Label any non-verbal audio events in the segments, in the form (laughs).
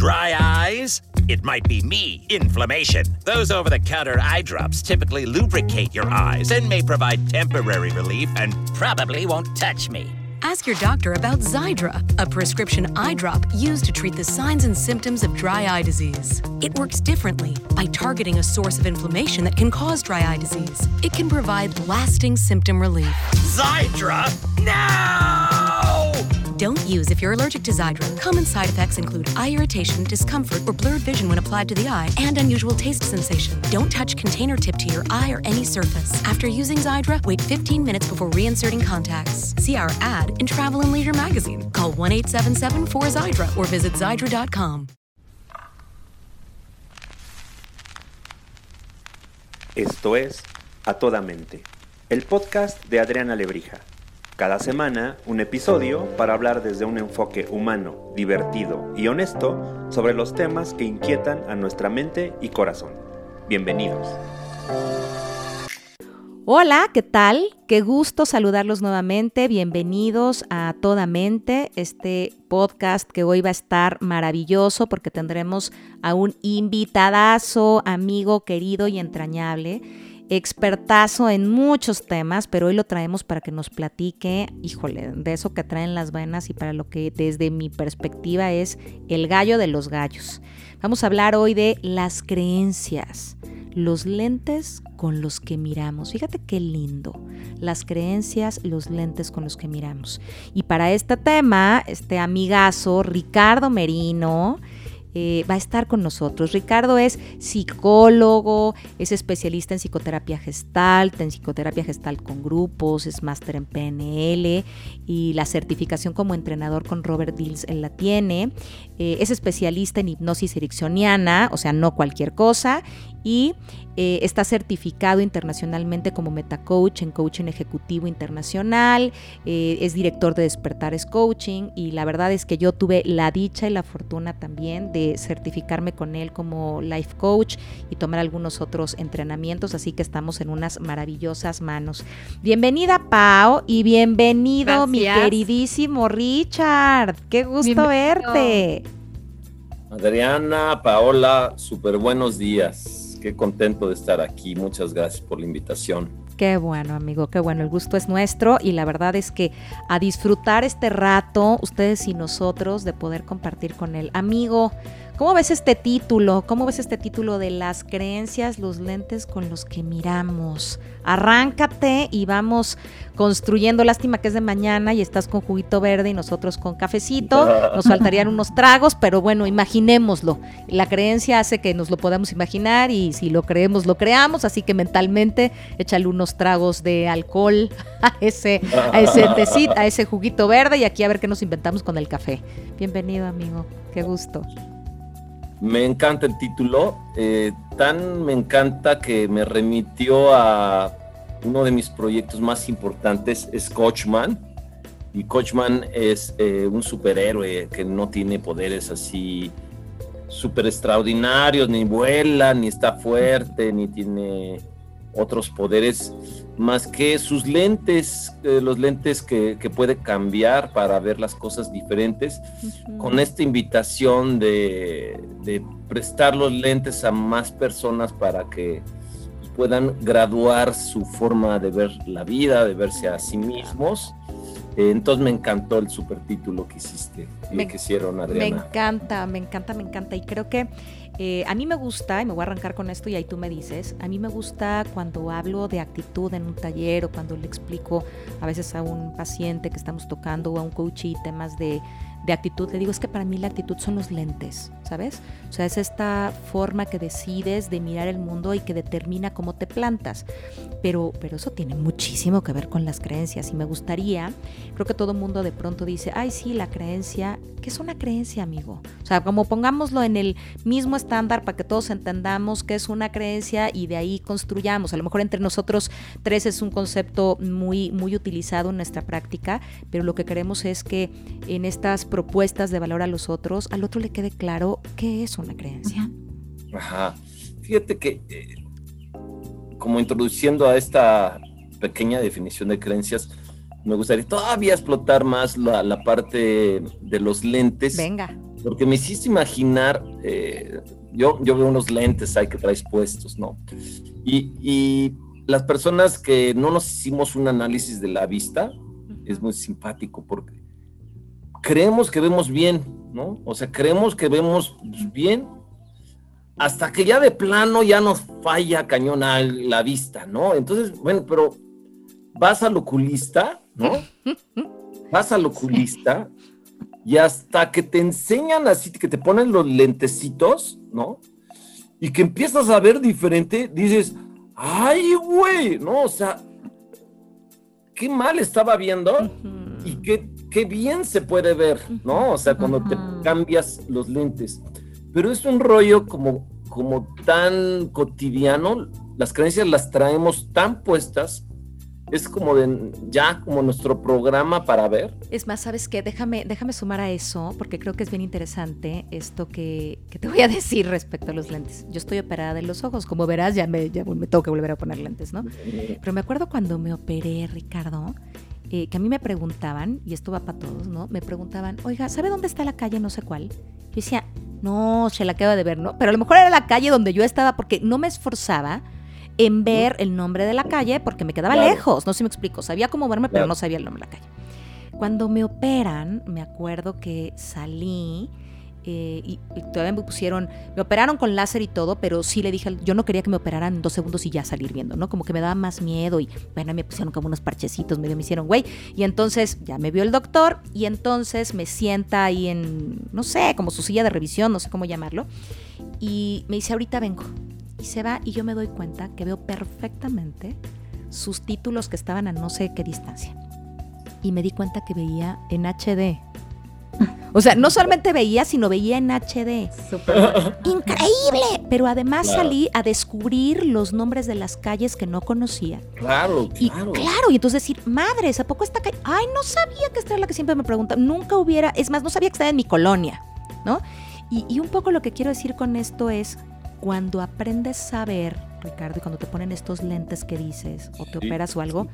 Dry eyes? It might be me, inflammation. Those over the counter eye drops typically lubricate your eyes and may provide temporary relief and probably won't touch me. Ask your doctor about Xydra, a prescription eye drop used to treat the signs and symptoms of dry eye disease. It works differently by targeting a source of inflammation that can cause dry eye disease. It can provide lasting symptom relief. Xydra? No! Don't use if you're allergic to Xydra. Common side effects include eye irritation, discomfort, or blurred vision when applied to the eye, and unusual taste sensation. Don't touch container tip to your eye or any surface. After using Xydra, wait 15 minutes before reinserting contacts. See our ad in Travel and Leisure magazine. Call 1 877 4 Xydra or visit Xydra.com. Esto es A Toda Mente, el podcast de Adriana Lebrija. Cada semana un episodio para hablar desde un enfoque humano, divertido y honesto sobre los temas que inquietan a nuestra mente y corazón. Bienvenidos. Hola, ¿qué tal? Qué gusto saludarlos nuevamente. Bienvenidos a Toda Mente, este podcast que hoy va a estar maravilloso porque tendremos a un invitadazo, amigo querido y entrañable expertazo en muchos temas, pero hoy lo traemos para que nos platique, híjole, de eso que traen las venas y para lo que desde mi perspectiva es el gallo de los gallos. Vamos a hablar hoy de las creencias, los lentes con los que miramos. Fíjate qué lindo, las creencias, los lentes con los que miramos. Y para este tema, este amigazo, Ricardo Merino, eh, va a estar con nosotros. Ricardo es psicólogo, es especialista en psicoterapia gestalt, en psicoterapia gestalt con grupos, es máster en PNL y la certificación como entrenador con Robert Dills él la tiene. Eh, es especialista en hipnosis ericksoniana, o sea, no cualquier cosa, y eh, está certificado internacionalmente como metacoach en coaching ejecutivo internacional, eh, es director de Despertares Coaching y la verdad es que yo tuve la dicha y la fortuna también de certificarme con él como life coach y tomar algunos otros entrenamientos, así que estamos en unas maravillosas manos. Bienvenida Pau y bienvenido mi queridísimo Richard, qué gusto verte. Adriana, Paola, súper buenos días qué contento de estar aquí. Muchas gracias por la invitación. Qué bueno, amigo, qué bueno. El gusto es nuestro y la verdad es que a disfrutar este rato, ustedes y nosotros, de poder compartir con él. Amigo, ¿Cómo ves este título? ¿Cómo ves este título de las creencias, los lentes con los que miramos? Arráncate y vamos construyendo. Lástima que es de mañana y estás con juguito verde y nosotros con cafecito. (laughs) Nos faltarían unos tragos, pero bueno, imaginémoslo. La creencia hace que nos lo podamos imaginar y si lo creemos, lo creamos. Así que mentalmente échale unos tragos de alcohol (laughs) a ese, a ese (laughs) tecito, a ese juguito verde y aquí a ver qué nos inventamos con el café. Bienvenido, amigo. Qué gusto. Me encanta el título, eh, tan me encanta que me remitió a uno de mis proyectos más importantes, es Coachman. Y Coachman es eh, un superhéroe que no tiene poderes así súper extraordinarios, ni vuela, ni está fuerte, ni tiene otros poderes más que sus lentes, eh, los lentes que, puede cambiar para ver las cosas diferentes, con esta invitación de, prestar los lentes a más personas para que puedan graduar su forma de ver la vida, de verse a sí mismos. Eh, entonces me encantó el supertítulo que hiciste, me, que hicieron, Adriana. Me encanta, me encanta, me encanta. Y creo que eh, a mí me gusta, y me voy a arrancar con esto y ahí tú me dices, a mí me gusta cuando hablo de actitud en un taller o cuando le explico a veces a un paciente que estamos tocando o a un coach y temas de de actitud, le digo, es que para mí la actitud son los lentes, ¿sabes? O sea, es esta forma que decides de mirar el mundo y que determina cómo te plantas. Pero, pero eso tiene muchísimo que ver con las creencias y me gustaría, creo que todo mundo de pronto dice, ay, sí, la creencia, ¿qué es una creencia, amigo? O sea, como pongámoslo en el mismo estándar para que todos entendamos qué es una creencia y de ahí construyamos. A lo mejor entre nosotros tres es un concepto muy, muy utilizado en nuestra práctica, pero lo que queremos es que en estas propuestas de valor a los otros, al otro le quede claro qué es una creencia. Ajá. Fíjate que, eh, como introduciendo a esta pequeña definición de creencias, me gustaría todavía explotar más la, parte de los lentes. Venga. porque me hiciste imaginar, eh, yo, yo veo unos lentes ahí que traes puestos, ¿no? Y, y las personas que no nos hicimos un análisis de la vista, es muy simpático porque creemos que vemos bien, ¿no? O sea, creemos que vemos bien hasta que ya de plano ya nos falla cañón a la vista, ¿no? Entonces, bueno, pero vas al oculista, ¿no? (laughs) Vas al oculista y hasta que te enseñan así, que te ponen los lentecitos, ¿no? Y que empiezas a ver diferente, dices, ay, güey, ¿no? O sea, qué mal estaba viendo y qué, qué bien se puede ver, ¿no? O sea, cuando te cambias los lentes. Pero es un rollo como, como tan cotidiano, las creencias las traemos tan puestas es como de ya como nuestro programa para ver. Es más, ¿sabes qué? Déjame, déjame sumar a eso, porque creo que es bien interesante esto que, te voy a (laughs) decir respecto a los lentes. Yo estoy operada de los ojos, como verás, ya me, ya me tengo que volver a poner lentes, ¿no? Pero me acuerdo cuando me operé, Ricardo, eh, que a mí me preguntaban, y esto va para todos, ¿no? Me preguntaban, oiga, ¿sabe dónde está la calle no sé cuál? Yo decía, no, se la acaba de ver, ¿no? Pero a lo mejor era la calle donde yo estaba porque no me esforzaba en ver el nombre de la calle porque me quedaba lejos, no sé si me explico, sabía cómo verme, pero no sabía el nombre de la calle. Cuando me operan, me acuerdo que salí eh, y, todavía me pusieron, me operaron con láser y todo, pero sí le dije, yo no quería que me operaran dos segundos y ya salir viendo, ¿no? Como que me daba más miedo y bueno, me pusieron como unos parchecitos, medio me hicieron, güey. Y entonces ya me vio el doctor y entonces me sienta ahí en, no sé, como su silla de revisión, no sé cómo llamarlo. Y me dice, ahorita vengo y se va y yo me doy cuenta que veo perfectamente sus títulos que estaban a no sé qué distancia. Y me di cuenta que veía en HD. (laughs) O sea, no solamente veía, sino veía en HD. Increíble. Pero además salí a descubrir los nombres de las calles que no conocía. Claro, claro. Y claro, y entonces decir, madre, ¿a poco esta calle? Ay, no sabía que esta era la que siempre me preguntan. Nunca hubiera, es más, no sabía que estaba en mi colonia, ¿no? Y, y un poco lo que quiero decir con esto es, cuando aprendes a ver, Ricardo, y cuando te ponen estos lentes que dices, o te operas o algo,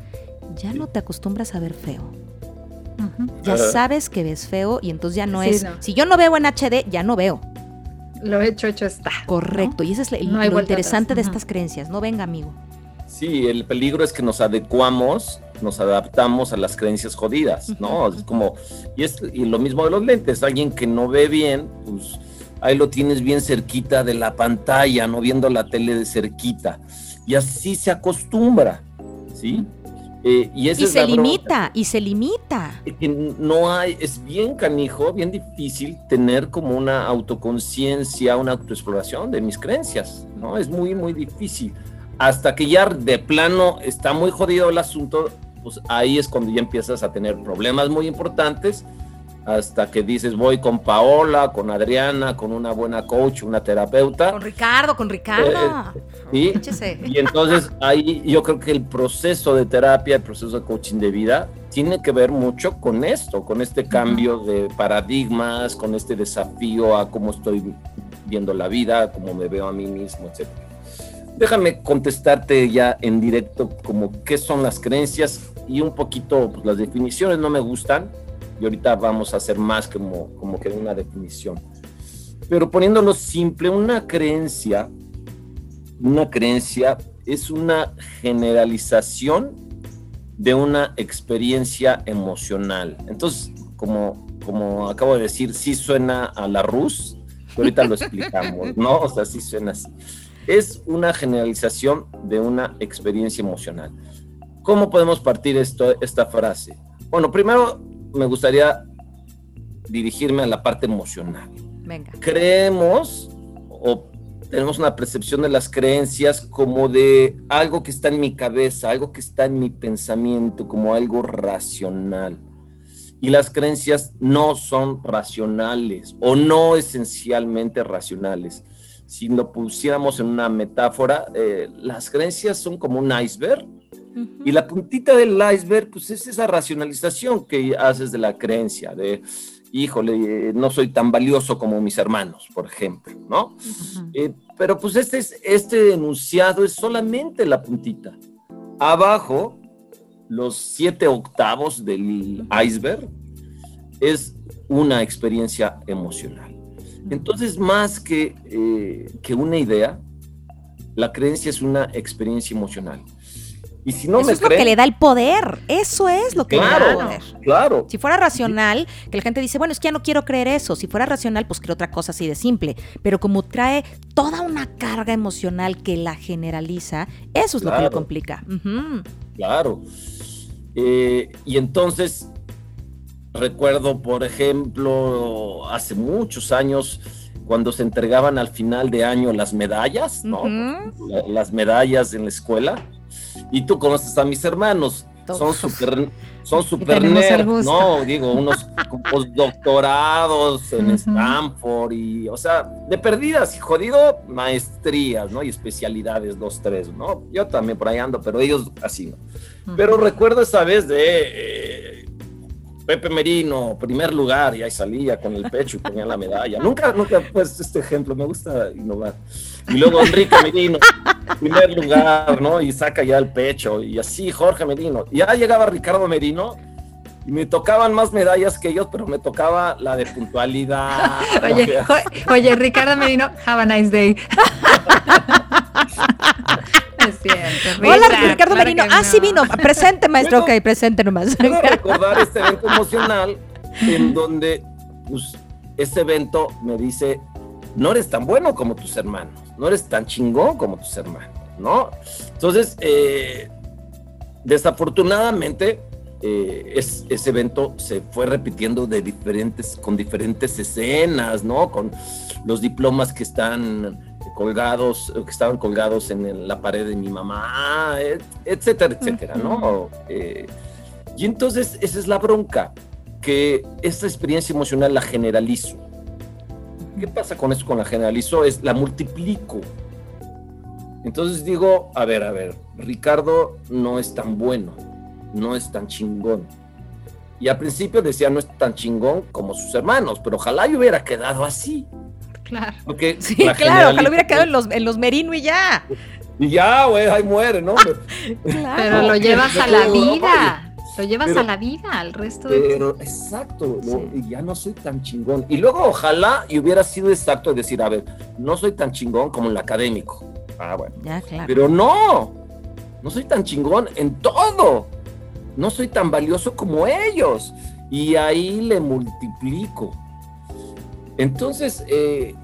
ya no te acostumbras a ver feo. Ya sabes que ves feo y entonces ya no es. Si yo no veo en HD, ya no veo. Lo hecho, hecho está. Correcto. Y ese es lo interesante de estas creencias. No venga, amigo. Sí, el peligro es que nos adecuamos, nos adaptamos a las creencias jodidas, ¿no? Es como, y, es, y lo mismo de los lentes, alguien que no ve bien, pues ahí lo tienes bien cerquita de la pantalla, no viendo la tele de cerquita. Y así se acostumbra, ¿sí? Eh, y, se limita, y se limita. No hay, es bien canijo, bien difícil tener como una autoconciencia, una autoexploración de mis creencias, ¿no? Es muy, muy difícil. Hasta que ya de plano está muy jodido el asunto, pues ahí es cuando ya empiezas a tener problemas muy importantes hasta que dices voy con Paola, con Adriana, con una buena coach, una terapeuta. Con Ricardo, con Ricardo. Eh, y entonces ahí yo creo que el proceso de terapia, el proceso de coaching de vida, tiene que ver mucho con esto, con este cambio de paradigmas, con este desafío a cómo estoy viendo la vida, cómo me veo a mí mismo, etc. Déjame contestarte ya en directo como qué son las creencias y un poquito pues, las definiciones no me gustan, y ahorita vamos a hacer más como, como que una definición. Pero poniéndolo simple, una creencia, una creencia es una generalización de una experiencia emocional. Entonces, como, como acabo de decir, sí suena a la Rus, ahorita lo explicamos, ¿no? O sea, sí suena así. Es una generalización de una experiencia emocional. ¿Cómo podemos partir esto, esta frase? Bueno, primero me gustaría dirigirme a la parte emocional. Venga. Creemos o tenemos una percepción de las creencias como de algo que está en mi cabeza, algo que está en mi pensamiento, como algo racional. Y las creencias no son racionales o no esencialmente racionales. Si lo pusiéramos en una metáfora, eh, las creencias son como un iceberg y la puntita del iceberg, pues es esa racionalización que haces de la creencia, de, híjole, no soy tan valioso como mis hermanos, por ejemplo, ¿no? Eh, pero pues este, es, este enunciado es solamente la puntita. Abajo, los siete octavos del iceberg es una experiencia emocional. Entonces, más que, eh, que una idea, la creencia es una experiencia emocional. Y si no eso me es lo creen, que le da el poder. Eso es lo que le da el claro, poder. claro. Si fuera racional, que la gente dice, bueno, es que ya no quiero creer eso. Si fuera racional, pues creo otra cosa así de simple. Pero como trae toda una carga emocional que la generaliza, eso es lo que lo Claro. complica. Claro. Eh, y entonces, recuerdo, por ejemplo, hace muchos años, cuando se entregaban al final de año las medallas, ¿no? Las medallas en la escuela. Y tú conoces a mis hermanos. Son Uf. súper son (laughs) super nerds. ¿no? Digo, unos postdoctorados en Ujú. Stanford y, o sea, de perdidas y jodido, maestrías, ¿no? Y especialidades, dos, tres, ¿no? Yo también por ahí ando, pero ellos así, ¿no? Pero recuerdo esa vez de eh, Pepe Merino, primer lugar, y ahí salía con el pecho y ponía la medalla. Nunca, nunca, pues, este ejemplo, me gusta innovar. Y luego Enrique Merino, (laughs) primer lugar, ¿no? Y saca ya el pecho, y así Jorge Merino. Ya llegaba Ricardo Merino, y me tocaban más medallas que ellos, pero me tocaba la de puntualidad. Oye, oye, Ricardo Merino, have a nice day. es cierto. Hola, Ricardo claro Merino. Ah, sí no. vino. Presente, maestro. Bueno. ok, presente nomás. Quiero recordar este evento emocional en donde pues, ese evento me dice, no eres tan bueno como tus hermanos, no eres tan chingón como tus hermanos, ¿no? Entonces, eh, desafortunadamente, eh, es- ese evento se fue repitiendo de diferentes, con diferentes escenas, ¿no? Con los diplomas que están colgados, que estaban colgados en la pared de mi mamá, et- etcétera, etcétera, ¿no? Eh, y entonces esa es la bronca, que esta experiencia emocional la generalizo. ¿Qué pasa con eso con la generalizo? Es la multiplico. Entonces digo, a ver, a ver, Ricardo no es tan bueno, no es tan chingón. Y al principio decía no es tan chingón como sus hermanos, pero ojalá yo hubiera quedado así. Claro. Porque Sí, la claro, ojalá hubiera quedado en los, en los Merino y ya. Y ya, güey, ahí muere, ¿no? (laughs) Claro. Pero lo llevas a la vida. Lo llevas pero- a la vida, al resto de Pero, exacto, ¿no? y ya no soy tan chingón. Y luego ojalá y hubiera sido exacto de decir, a ver, no soy tan chingón como el académico. Ah, bueno. Ya, claro. Pero no, no soy tan chingón en todo. No soy tan valioso como ellos. Y ahí le multiplico. Entonces, eh,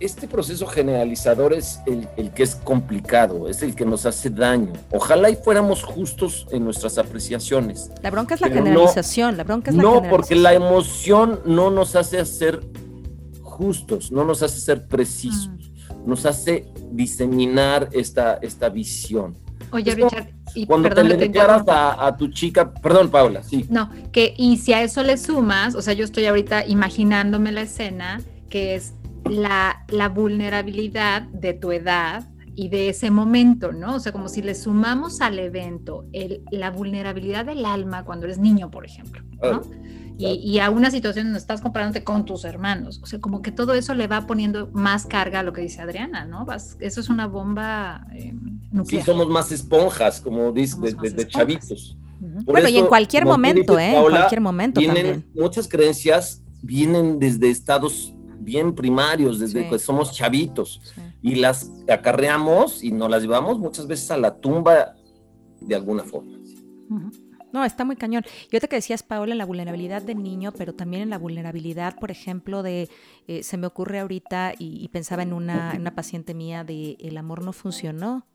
este proceso generalizador es el, el que es complicado, es el que nos hace daño. Ojalá y fuéramos justos en nuestras apreciaciones. La bronca es la pero no- generalización. la bronca es la No, generalización. porque la emoción no nos hace ser justos, no nos hace ser precisos, Mm. nos hace diseminar esta, esta visión. Oye, Richard, y Cuando perdón te le declaras a, a tu chica, perdón Paula, sí, No, que y si a eso le sumas, o sea, yo estoy ahorita imaginándome la escena, que es la, la vulnerabilidad de tu edad y de ese momento, ¿no? O sea, como si le sumamos al evento el, la vulnerabilidad del alma cuando eres niño, por ejemplo, ¿no? Y, y a una situación donde estás comparándote con tus hermanos. O sea, como que todo eso le va poniendo más carga a lo que dice Adriana, ¿no? Vas- eso es una bomba eh, sí nuclear. somos más esponjas, como dices, Somos de, chavitos. Bueno, y en eso, cualquier momento, dices, ¿eh? En cualquier momento vienen también. muchas creencias vienen desde estados bien primarios, desde Sí. que somos chavitos. Sí. y las acarreamos y nos las llevamos muchas veces a la tumba de alguna forma. No, está muy cañón. Yo te que decías, Paola, en la vulnerabilidad del niño, pero también en la vulnerabilidad, por ejemplo, de, eh, se me ocurre ahorita y, y pensaba en una, en una paciente mía de el amor no funcionó,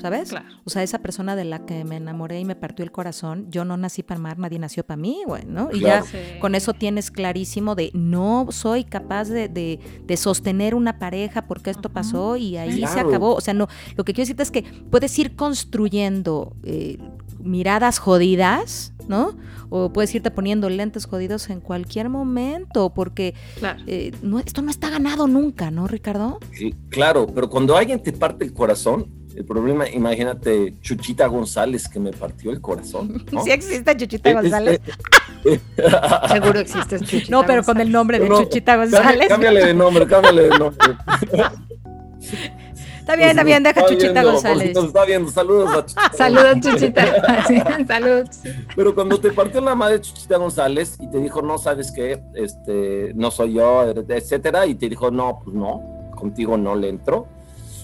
¿sabes? Claro. O sea, esa persona de la que me enamoré y me partió el corazón, yo no nací para amar, nadie nació para mí, güey, ¿no? Y Claro. ya Sí. con eso tienes clarísimo de no soy capaz de, de- de sostener una pareja porque esto pasó y ahí se acabó. O sea, no, lo que quiero decirte es que puedes ir construyendo eh, miradas jodidas, ¿no? O puedes irte poniendo lentes jodidos en cualquier momento porque Claro. eh, no, esto no está ganado nunca, ¿no, Ricardo? Sí, claro, pero cuando alguien te parte el corazón, el problema, imagínate, Chuchita González que me partió el corazón. (laughs) ¿no? Sí existe Chuchita Es- González. es- Seguro existe (laughs) Chuchita No, pero con el nombre de No, Chuchita González. Cámbiale de nombre, cámbiale de nombre. (laughs) Está bien, está bien, deja Chuchita González. está viendo, saludos a Chuchita. saludos, Chuchita. saludos. Pero cuando te partió la madre Chuchita González y te dijo, no, sabes qué, este, no soy yo, etcétera, y te dijo, no, pues no, contigo no le entro.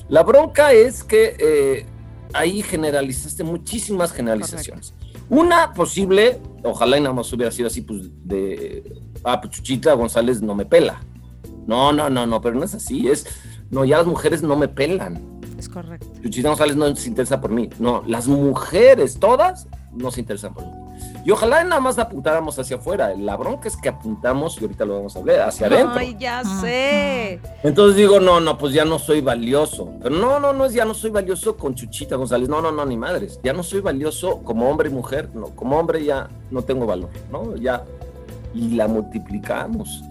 La bronca es que eh, ahí generalizaste muchísimas generalizaciones. Una posible, ojalá y nada más hubiera sido así, pues de, ah, pues Chuchita González no me pela. No, no, no, no, pero no es así, es, no, ya las mujeres no me pelan. Es correcto. Chuchita González no se interesa por mí. No, las mujeres, todas, no se interesan por mí. Y ojalá nada más apuntáramos hacia afuera. La bronca es que apuntamos, y ahorita lo vamos a ver, hacia adentro. Ay, ya sé. Entonces digo, no, no, pues ya no soy valioso. Pero no, no, no es ya no soy valioso con Chuchita González. No, no, no, ni madres. Ya no soy valioso como hombre y mujer. No, como hombre ya no tengo valor, ¿no? Ya. Y la multiplicamos.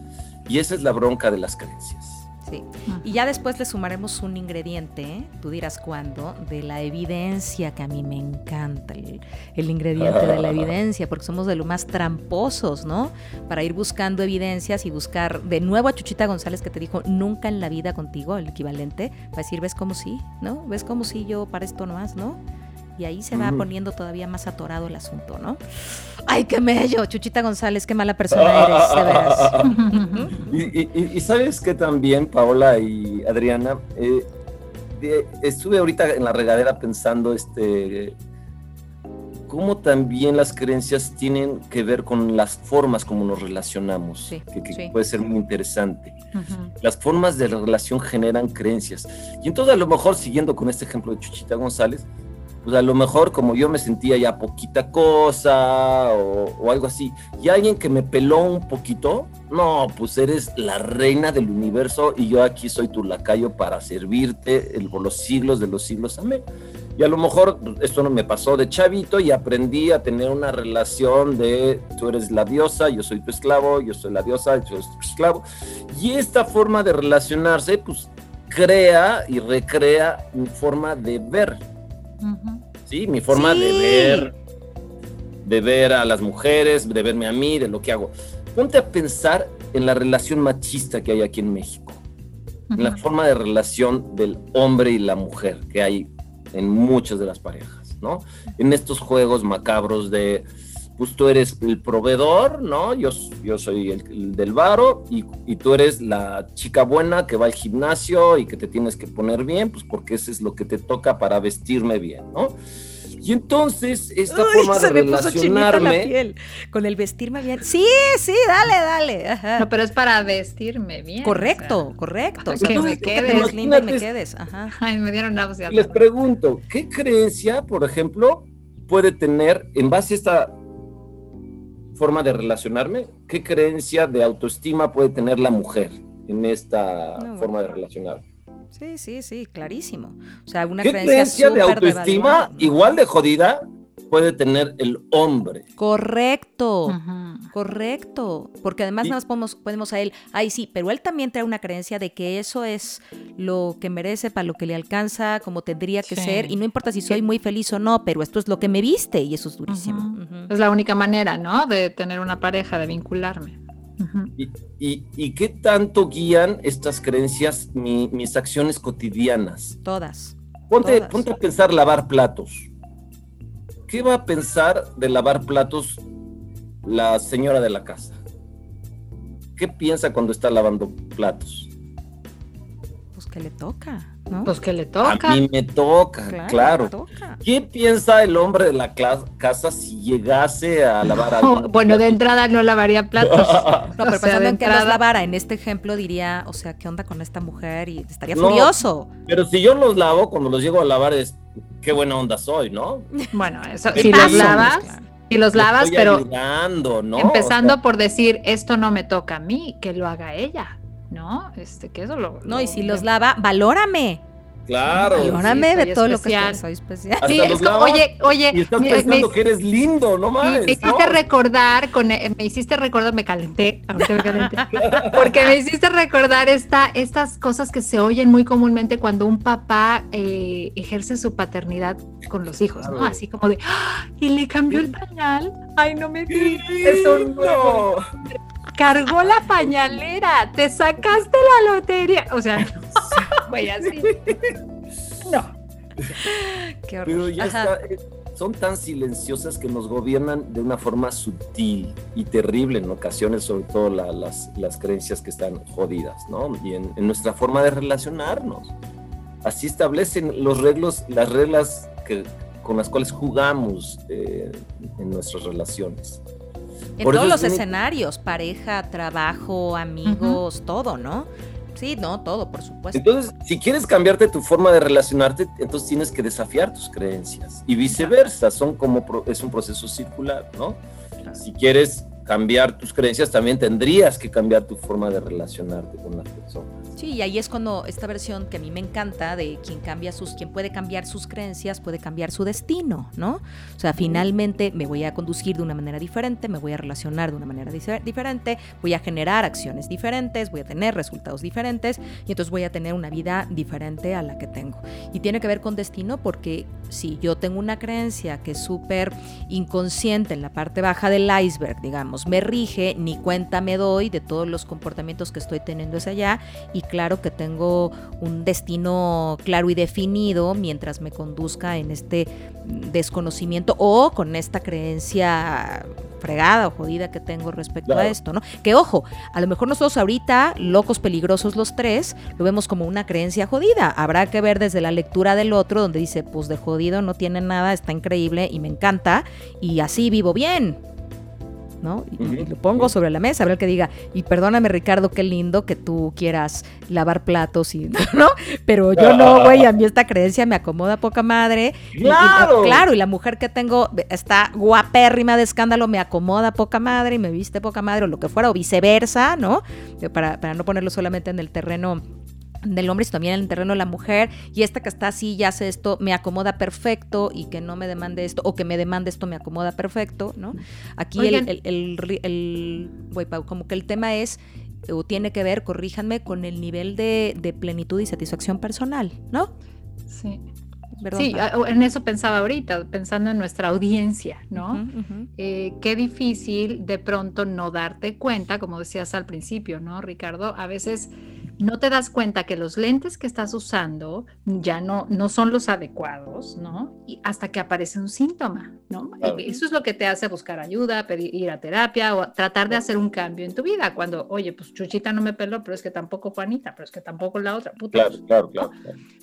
Y esa es la bronca de las creencias. Sí. Y ya después le sumaremos un ingrediente, tú dirás cuándo, de la evidencia, que a mí me encanta el, ingrediente de la (laughs) evidencia, porque somos de lo más tramposos, ¿no? Para ir buscando evidencias y buscar de nuevo a Chuchita González que te dijo nunca en la vida contigo, el equivalente, para decir, ¿ves cómo sí? ¿No? ¿Ves cómo sí yo para esto nomás, ¿no? Y ahí se va poniendo todavía más atorado el asunto, ¿no? ¡Ay, qué mello! Chuchita González, qué mala persona eres, de veras. y, sabes que también, Paola y Adriana, eh, estuve ahorita en la regadera pensando este cómo también las creencias tienen que ver con las formas como nos relacionamos, que, puede ser muy interesante. Las formas de relación generan creencias. Y entonces a lo mejor, siguiendo con este ejemplo de Chuchita González, pues a lo mejor como yo me sentía ya poquita cosa o, algo así, y alguien que me peló un poquito, no, pues eres la reina del universo y yo aquí soy tu lacayo para servirte por los siglos de los siglos, amén. Y a lo mejor esto no me pasó de chavito y aprendí a tener una relación de tú eres la diosa, yo soy tu esclavo, yo soy la diosa, yo soy tu esclavo. Y esta forma de relacionarse, pues crea y recrea mi forma de ver ¿sí? Mi forma de ver, de ver a las mujeres, de verme a mí, de lo que hago. Ponte a pensar en la relación machista que hay aquí en México, en la forma de relación del hombre y la mujer que hay en muchas de las parejas, ¿no? En estos juegos macabros de, pues tú eres el proveedor, ¿no? Yo, yo soy el, del varo y, y, tú eres la chica buena que va al gimnasio y que te tienes que poner bien, pues porque eso es lo que te toca para vestirme bien, ¿no? Y entonces, esta forma de relacionarme. La piel, con el vestirme bien. Sí, sí, dale, dale. No, pero es para vestirme bien. Correcto, correcto. que me quedes. lindo me quedes. Ajá. Ay, me dieron náuseas. Les pregunto, ¿qué creencia, por ejemplo, puede tener, en base a esta forma de relacionarme, qué creencia de autoestima puede tener la mujer en esta forma de relacionarme? Sí, sí, sí, clarísimo. O sea, una ¿Qué creencia, de autoestima igual de jodida puede tener el hombre? Correcto, correcto. Porque además nada más podemos, podemos a él, ay sí, pero él también trae una creencia de que eso es lo que merece, para lo que le alcanza, como tendría que ser, y no importa si soy muy feliz o no, pero esto es lo que me viste y eso es durísimo. Es la única manera, ¿no? De tener una pareja, de vincularme y, qué tanto guían estas creencias mis acciones cotidianas? Todas. Ponte, ponte a pensar lavar platos. ¿Qué va a pensar de lavar platos la señora de la casa? ¿Qué piensa cuando está lavando platos? Pues que le toca. Pues que le toca. A mí me toca, claro. ¿Qué piensa el hombre de la casa si llegase a lavar algo? bueno, de entrada no lavaría platos. (laughs) no, pero pensando en que los lavara, en este ejemplo diría, o sea, ¿qué onda con esta mujer? Y estaría furioso. Pero si yo los lavo, cuando los llego a lavar es, qué buena onda soy, ¿no? Bueno, eso, si los lavas... Si los lavas, pero empezando por decir, esto no me toca a mí, que lo haga ella. ¿no? Este, que eso lo. No, y si los lava, valórame. Claro. Valórame de todo lo que soy especial. sí, es como, oye, oye. Y estás pensando que eres lindo, no mames. Me hiciste recordar, con, eh, me hiciste recordar, me calenté, (laughs) ahorita me calenté. porque me hiciste recordar esta, estas cosas que se oyen muy comúnmente cuando un papá eh, ejerce su paternidad con los hijos, ¿no? Así como de, ¡Ah! y le cambió el pañal. Ay, no me digas. Eso no cargó la pañalera, te sacaste la lotería. O sea, (laughs) güey, así. (laughs) no. Qué Pero ya está, eh, son tan silenciosas que nos gobiernan de una forma sutil y terrible en ocasiones, sobre todo las, las, creencias que están jodidas, ¿no? Y en, nuestra forma de relacionarnos. Así establecen los reglos, las reglas que, con las cuales jugamos eh, en nuestras relaciones. En todos los escenarios, pareja, trabajo, amigos, todo, ¿no? Sí, no, todo, por supuesto. Entonces, si quieres cambiarte tu forma de relacionarte, entonces tienes que desafiar tus creencias y viceversa, son como es un proceso circular, ¿no? Si quieres cambiar tus creencias, también tendrías que cambiar tu forma de relacionarte con las personas. Sí, y ahí es cuando esta versión que a mí me encanta de quien cambia sus, quien puede cambiar sus creencias, puede cambiar su destino, ¿no? O sea, finalmente me voy a conducir de una manera diferente, me voy a relacionar de una manera diferente, voy a generar acciones diferentes, voy a tener resultados diferentes y entonces voy a tener una vida diferente a la que tengo. Y tiene que ver con destino porque si yo tengo una creencia que es súper inconsciente en la parte baja del iceberg, digamos, me rige, ni cuenta me doy de todos los comportamientos que estoy teniendo hacia allá y claro que tengo un destino claro y definido mientras me conduzca en este desconocimiento o con esta creencia fregada o jodida que tengo respecto a esto, ¿no? Que ojo, a lo mejor nosotros ahorita, locos peligrosos los tres, lo vemos como una creencia jodida. Habrá que ver desde la lectura del otro, donde dice, pues de jodido no tiene nada, está increíble y me encanta, y así vivo bien. Y, lo pongo sobre la mesa, a ver que diga, y perdóname Ricardo, qué lindo que tú quieras lavar platos y, (laughs) ¿no? Pero yo no, güey, a mí esta creencia me acomoda poca madre. ¡Claro! Y, claro, y la mujer que tengo está guapérrima de escándalo, me acomoda poca madre y me viste poca madre o lo que fuera, o viceversa, ¿no? Para, para no ponerlo solamente en el terreno del hombre, sino también en el terreno de la mujer, y esta que está así ya hace esto, me acomoda perfecto, y que no me demande esto, o que me demande esto, me acomoda perfecto, ¿no? Aquí el, el, el, como que el tema es, o tiene que ver, corríjanme, con el nivel de, plenitud y satisfacción personal, ¿no? Sí. Sí, en eso pensaba ahorita, pensando en nuestra audiencia, ¿no? Eh, qué difícil de pronto no darte cuenta, como decías al principio, ¿no, Ricardo? A veces no te das cuenta que los lentes que estás usando ya no, no son los adecuados, ¿no? Y hasta que aparece un síntoma, ¿no? Eso es lo que te hace buscar ayuda, pedir, ir a terapia o tratar de hacer un cambio en tu vida. Cuando, oye, pues Chuchita no me peló, pero es que tampoco Juanita, pero es que tampoco la otra. claro, claro, claro,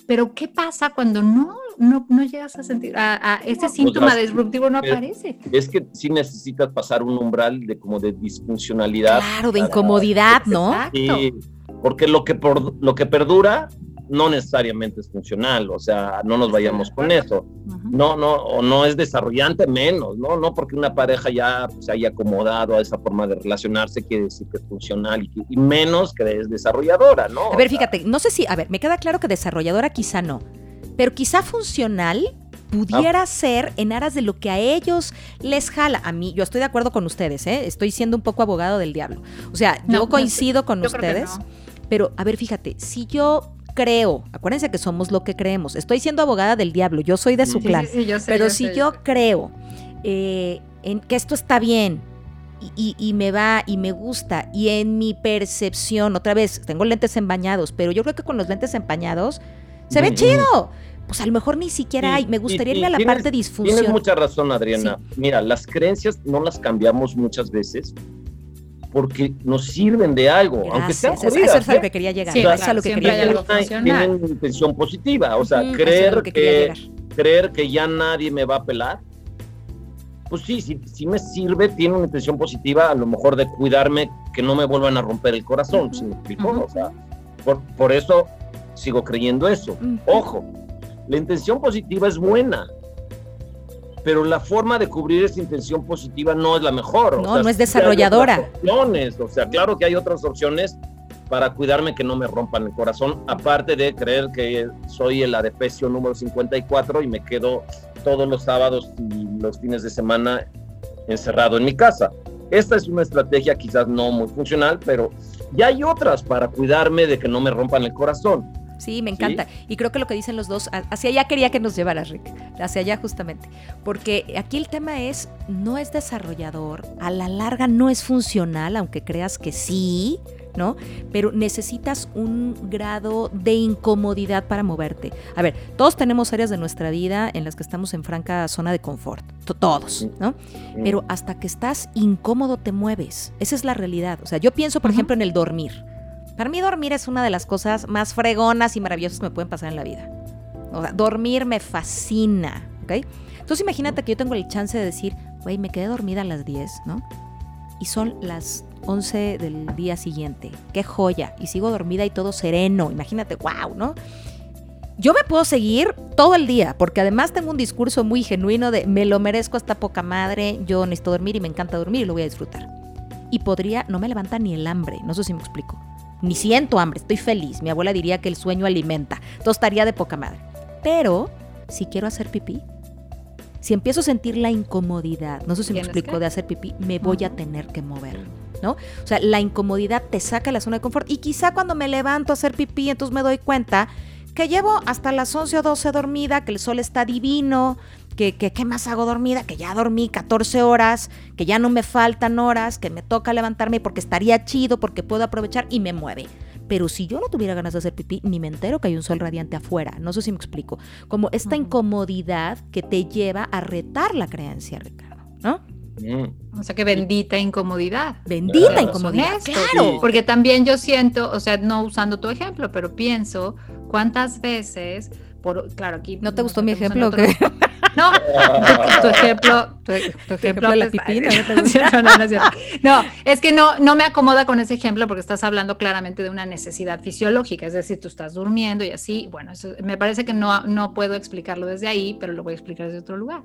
Pero ¿qué pasa cuando no, no, no llegas a sentir, a, ese síntoma disruptivo no aparece? Es que sí necesitas pasar un umbral de como de disfuncionalidad. Claro, de incomodidad, ¿no? Sí porque lo que, por, lo que perdura no necesariamente es funcional, o sea, no nos vayamos con eso. No, no, o no es desarrollante menos, ¿no? No porque una pareja ya se haya acomodado a esa forma de relacionarse quiere decir que es funcional y, menos que es desarrolladora, ¿no? A ver, fíjate, no sé si, a ver, me queda claro que desarrolladora quizá no, pero quizá funcional pudiera ah. ser en aras de lo que a ellos les jala. A mí, yo estoy de acuerdo con ustedes, ¿eh? Estoy siendo un poco abogado del diablo. O sea, yo coincido con ustedes. Pero, a ver, fíjate, si yo creo, acuérdense que somos lo que creemos, estoy siendo abogada del diablo, yo soy de su clan, pero si yo creo eh, en que esto está bien, y, me va y me gusta. Y en mi percepción, otra vez, tengo lentes empañados, pero yo creo que con los lentes empañados se ve chido. Pues a lo mejor ni siquiera hay. Me gustaría irme a la parte disfunción. Tienes mucha razón, Adriana. Mira, las creencias no las cambiamos muchas veces porque nos sirven de algo, aunque sean jodidas. Eso es a lo ¿eh? que quería llegar. eso es a lo que quería llegar. Tienen una intención positiva, o sea, creer que, creer que ya nadie me va a pelar. Pues sí, sí, me sirve, tiene una intención positiva, a lo mejor de cuidarme, que no me vuelvan a romper el corazón, me explico? O sea, por, por eso sigo creyendo eso. Ojo, la intención positiva es buena, pero la forma de cubrir esa intención positiva no es la mejor. No, no es desarrolladora. Opciones, o sea, claro que hay otras opciones para cuidarme que no me rompan el corazón, aparte de creer que soy el adepecio número 54 y me quedo todos los sábados y los fines de semana encerrado en mi casa. Esta es una estrategia quizás no muy funcional, pero ya hay otras para cuidarme de que no me rompan el corazón. Sí, me encanta. Y creo que lo que dicen los dos, hacia allá quería que nos llevaras, Rick. Hacia allá justamente. Porque aquí el tema es, no es desarrollador, a la larga no es funcional, aunque creas que sí, ¿no? Pero necesitas un grado de incomodidad para moverte. A ver, todos tenemos áreas de nuestra vida en las que estamos en franca zona de confort, todos, ¿no? Pero hasta que estás incómodo te mueves. Esa es la realidad. O sea, yo pienso, por ejemplo, en el dormir. Para mí dormir es una de las cosas más fregonas y maravillosas que me pueden pasar en la vida. O sea, dormir me fascina, ¿ok? Entonces imagínate que yo tengo el chance de decir, güey, me quedé dormida a las 10, ¿no? Y son las 11 del día siguiente. Qué joya. Y sigo dormida y todo sereno. Imagínate, wow, ¿no? Yo me puedo seguir todo el día, porque además tengo un discurso muy genuino de me lo merezco hasta poca madre, yo necesito dormir y me encanta dormir y lo voy a disfrutar. Y podría, no me levanta ni el hambre, no sé si me explico. Ni siento hambre, estoy feliz. Mi abuela diría que el sueño alimenta. Entonces estaría de poca madre. Pero, si quiero hacer pipí, si empiezo a sentir la incomodidad, no sé si me explico, de hacer pipí, me voy a tener que mover. ¿no? O sea, la incomodidad te saca la zona de confort y quizá cuando me levanto a hacer pipí, entonces me doy cuenta que llevo hasta las 11 o 12 dormida, que el sol está divino, que, que, ¿qué más hago dormida? Que ya dormí 14 horas, que ya no me faltan horas, que me toca levantarme porque estaría chido, porque puedo aprovechar y me mueve. Pero si yo no tuviera ganas de hacer pipí, ni me entero que hay un sol radiante afuera. No sé si me explico. Como esta incomodidad que te lleva a retar la creencia, Ricardo, ¿no? Mm. O sea que bendita incomodidad. Bendita incomodidad. Claro. Porque también yo siento, o sea, no usando tu ejemplo, pero pienso cuántas veces, por, claro, aquí. ¿No te gustó mi ejemplo? que (laughs) no, tu, ejemplo, tu, ejemplo de la pipina. (laughs) (laughs) No, es que no, no me acomoda con ese ejemplo porque estás hablando claramente de una necesidad fisiológica, es decir, tú estás durmiendo y así, bueno, eso, me parece que no, no puedo explicarlo desde ahí, pero lo voy a explicar desde otro lugar.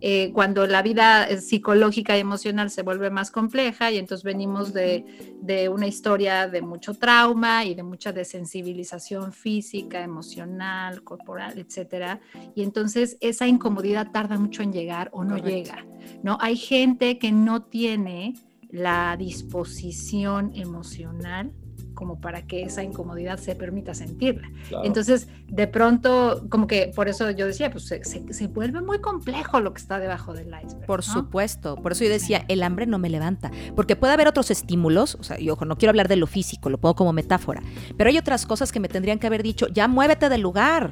Eh, cuando la vida eh, psicológica y emocional se vuelve más compleja y entonces venimos de, de, una historia de mucho trauma y de mucha desensibilización física, emocional, corporal, etcétera. Y entonces esa incomodidad tarda mucho en llegar o no llega. ¿no? Hay gente que no tiene la disposición emocional como para que esa incomodidad se permita sentirla. Entonces, de pronto, como que por eso yo decía, pues se, vuelve muy complejo lo que está debajo del iceberg. Por supuesto, por eso yo decía, el hambre no me levanta, porque puede haber otros estímulos, o sea, yo no quiero hablar de lo físico, lo pongo como metáfora, pero hay otras cosas que me tendrían que haber dicho, ya muévete del lugar,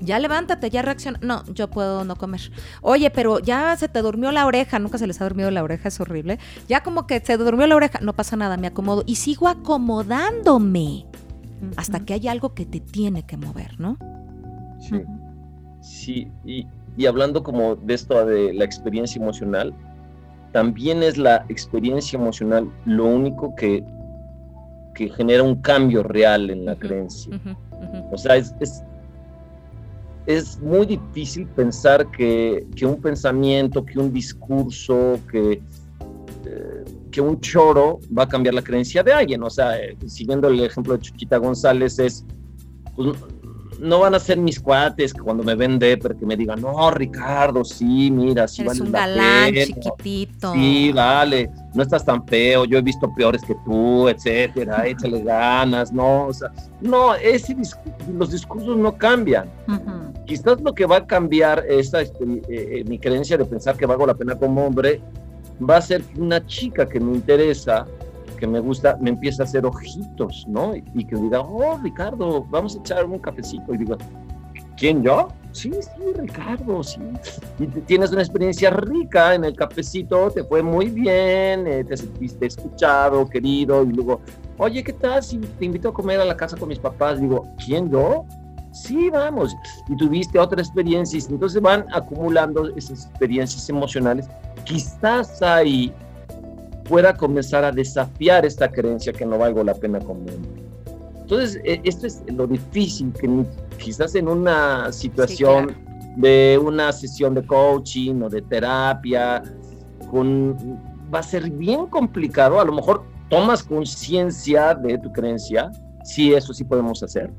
ya levántate, ya reacciona. No, yo puedo no comer. Oye, pero ya se te durmió la oreja, nunca se les ha dormido la oreja, es horrible. Ya como que se durmió la oreja, no pasa nada, me acomodo y sigo acomodándome hasta que hay algo que te tiene que mover, ¿no? Sí. Sí, y, y hablando como de esto de la experiencia emocional, también es la experiencia emocional lo único que, que genera un cambio real en la creencia. O sea, es, es es muy difícil pensar que, un pensamiento, que un discurso, que, eh, que un choro va a cambiar la creencia de alguien. O sea, eh, siguiendo el ejemplo de Chiquita González, es, pues, no van a ser mis cuates que cuando me ven pero que me digan, no, Ricardo, sí, mira, sí Eres un galán chiquitito. Sí, vale, no estás tan feo, yo he visto peores que tú, etcétera, échale ganas, no, o sea, no, ese los discursos no cambian. Quizás lo que va a cambiar esta, este, eh, eh, mi creencia de pensar que valgo la pena como hombre va a ser que una chica que me interesa, que me gusta, me empieza a hacer ojitos, ¿no? Y, que diga, oh, Ricardo, vamos a echar un cafecito. Y digo, ¿quién yo? Sí, sí, Ricardo, sí. Y tienes una experiencia rica en el cafecito, te fue muy bien, eh, te sentiste escuchado, querido, y luego, oye, ¿qué tal si te invito a comer a la casa con mis papás? Digo, ¿quién yo? Sí, vamos. Y tuviste otra experiencia. Entonces van acumulando esas experiencias emocionales. Quizás ahí pueda comenzar a desafiar esta creencia que no valgo la pena como Entonces, e, esto es lo difícil, que quizás en una situación de una sesión de coaching o de terapia, con, va a ser bien complicado. A lo mejor tomas conciencia de tu creencia, sí, eso sí podemos hacer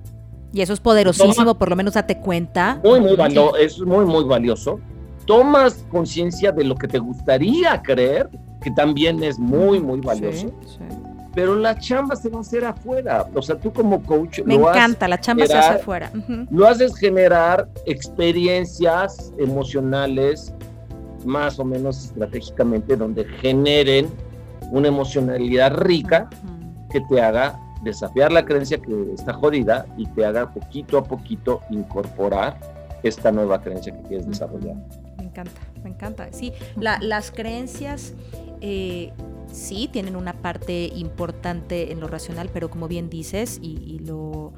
y eso es poderosísimo, por lo menos date cuenta. Muy, muy valioso, es muy, muy valioso. Tomas conciencia de lo que te gustaría creer, que también es muy, muy valioso. Pero la chamba se va a hacer afuera. O sea, tú como coach. Me encanta, la chamba se hace afuera. Lo haces generar experiencias emocionales más o menos estratégicamente donde generen una emocionalidad rica que te haga desafiar la creencia que está jodida y te haga poquito a poquito incorporar esta nueva creencia que quieres desarrollar. Me encanta, me encanta. Sí, las creencias eh, sí tienen una parte importante en lo racional, pero como bien dices, y, lo,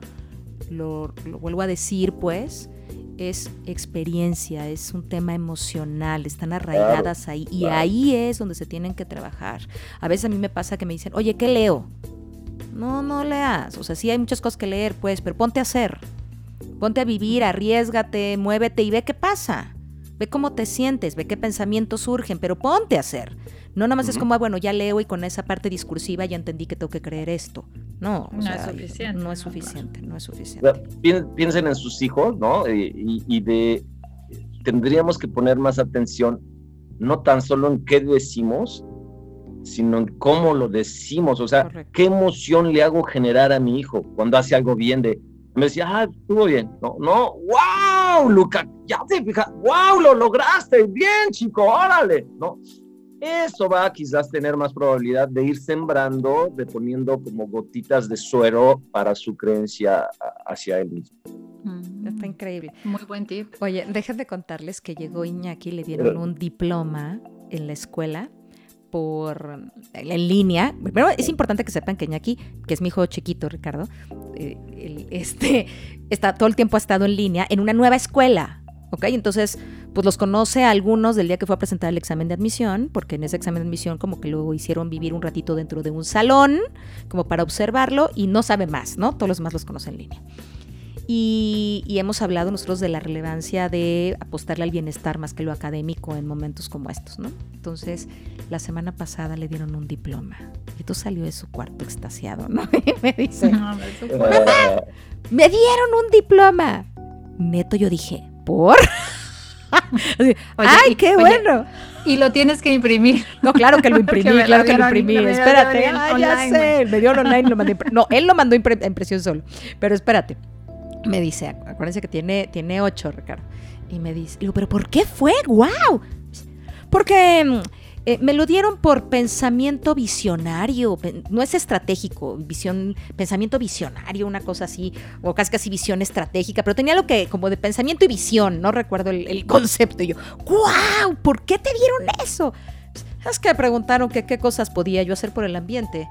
lo, vuelvo a decir, pues, es experiencia, es un tema emocional, están arraigadas ahí y ahí es donde se tienen que trabajar. A veces a mí me pasa que me dicen, oye, ¿qué leo? No, no leas. O sea, sí hay muchas cosas que leer, pues, pero ponte a hacer. Ponte a vivir, arriesgate, muévete y ve qué pasa. Ve cómo te sientes, ve qué pensamientos surgen, pero ponte a hacer. No nada más es como, ah, bueno, ya leo y con esa parte discursiva ya entendí que tengo que creer esto. No, no es suficiente. No es suficiente, no es suficiente. Piensen en sus hijos, ¿no? Y, y de tendríamos que poner más atención no tan solo en qué decimos, sino en cómo lo decimos, o sea, qué emoción le hago generar a mi hijo cuando hace algo bien de, me decía, ah, estuvo bien, no, no, wow, Luca, ya te fijas, wow, lo lograste, bien, chico, órale, ¿no? Eso va a quizás tener más probabilidad de ir sembrando, de poniendo como gotitas de suero para su creencia hacia él mismo. Mm, está increíble. Muy buen tip. Oye, déjenme contarles que llegó Iñaki, le dieron un diploma en la escuela por en línea. Pero es importante que sepan que Iñaki, que es mi hijo chiquito, Ricardo, eh, este, (laughs) está, todo el tiempo ha estado en línea en una nueva escuela. ¿Ok? Entonces, pues los conoce a algunos del día que fue a presentar el examen de admisión, porque en ese examen de admisión como que lo hicieron vivir un ratito dentro de un salón, como para observarlo, y no sabe más, ¿no? Todos los demás los conocen en línea. Y, hemos hablado nosotros de la relevancia de apostarle al bienestar más que lo académico en momentos como estos, ¿no? Entonces, la semana pasada le dieron un diploma y tú salió de su cuarto extasiado, ¿no? (laughs) Y me dice, mamá, me dieron un diploma. Neto, yo dije, ¿por? (laughs) ¡Ay, qué bueno! Y lo tienes que imprimir. No, claro que lo (laughs) imprimí, claro que lo imprimí. Espérate, ah, ya sé, me dio online, lo mandé. No, él lo mandó en impresión solo. Pero espérate, me dice, acuérdense que tiene, tiene ocho, Ricardo. Y me dice, ¿pero por qué fue? ¡Wow! Porque eh, me lo dieron por pensamiento visionario, no es estratégico, visión, pensamiento visionario, una cosa así, o casi casi visión estratégica, pero tenía lo que, como de pensamiento y visión, no recuerdo el, concepto. Y yo, ¡wow! ¿Por qué te dieron eso? Es que preguntaron qué cosas podía yo hacer por el ambiente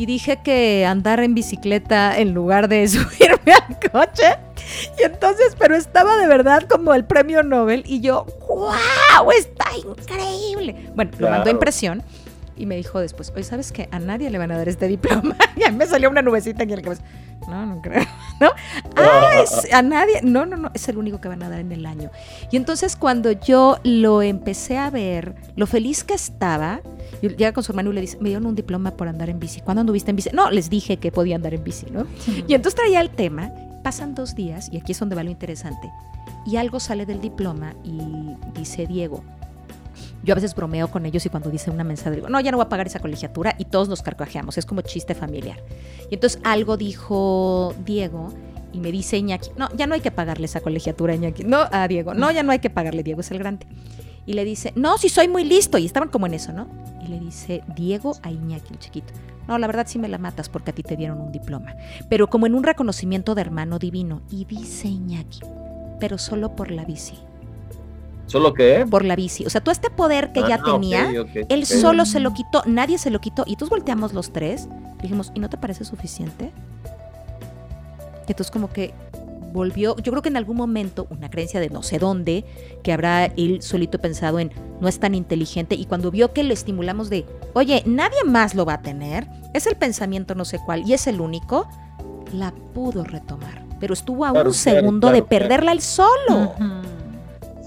y dije que andar en bicicleta en lugar de (laughs) subirme al coche. Y entonces, pero estaba de verdad como el premio Nobel y yo, ¡wow! Está increíble. Bueno, lo mandó a impresión y me dijo después, oye, ¿sabes qué? A nadie le van a dar este diploma. (laughs) y a mí me salió una nubecita en el cabeza. No, no creo. (laughs) ¿No? Ah, a nadie. No, no, no. Es el único que van a dar en el año. Y entonces cuando yo lo empecé a ver, lo feliz que estaba, llega con su hermano y le dice, me dieron un diploma por andar en bici. ¿Cuándo anduviste en bici? No, les dije que podía andar en bici, ¿no? Y entonces traía el tema. Pasan dos días, y aquí es donde va lo interesante. Y algo sale del diploma y dice Diego, yo a veces bromeo con ellos y cuando dice una mensaje digo, no, ya no voy a pagar esa colegiatura y todos nos carcajeamos, es como chiste familiar. Y entonces algo dijo Diego y me dice Iñaki, no, ya no hay que pagarle esa colegiatura Iñaki, no, a Diego, no, ya no hay que pagarle, Diego es el grande. Y le dice, no, si soy muy listo, y estaban como en eso, ¿no? Y le dice Diego a Iñaki, el chiquito, no, la verdad sí me la matas porque a ti te dieron un diploma, pero como en un reconocimiento de hermano divino. Y dice Iñaki, pero solo por la bici. ¿Solo qué? Por la bici. O sea, tú este poder que ya ah, tenía, él solo se lo quitó, nadie se lo quitó. Y entonces volteamos los tres, dijimos, ¿y no te parece suficiente? Y entonces como que volvió, yo creo que en algún momento, una creencia de no sé dónde, que habrá él solito pensado en, no es tan inteligente, y cuando vio que le estimulamos de, oye, nadie más lo va a tener, es el pensamiento no sé cuál, y es el único, la pudo retomar. Pero estuvo a un segundo de perderla él solo.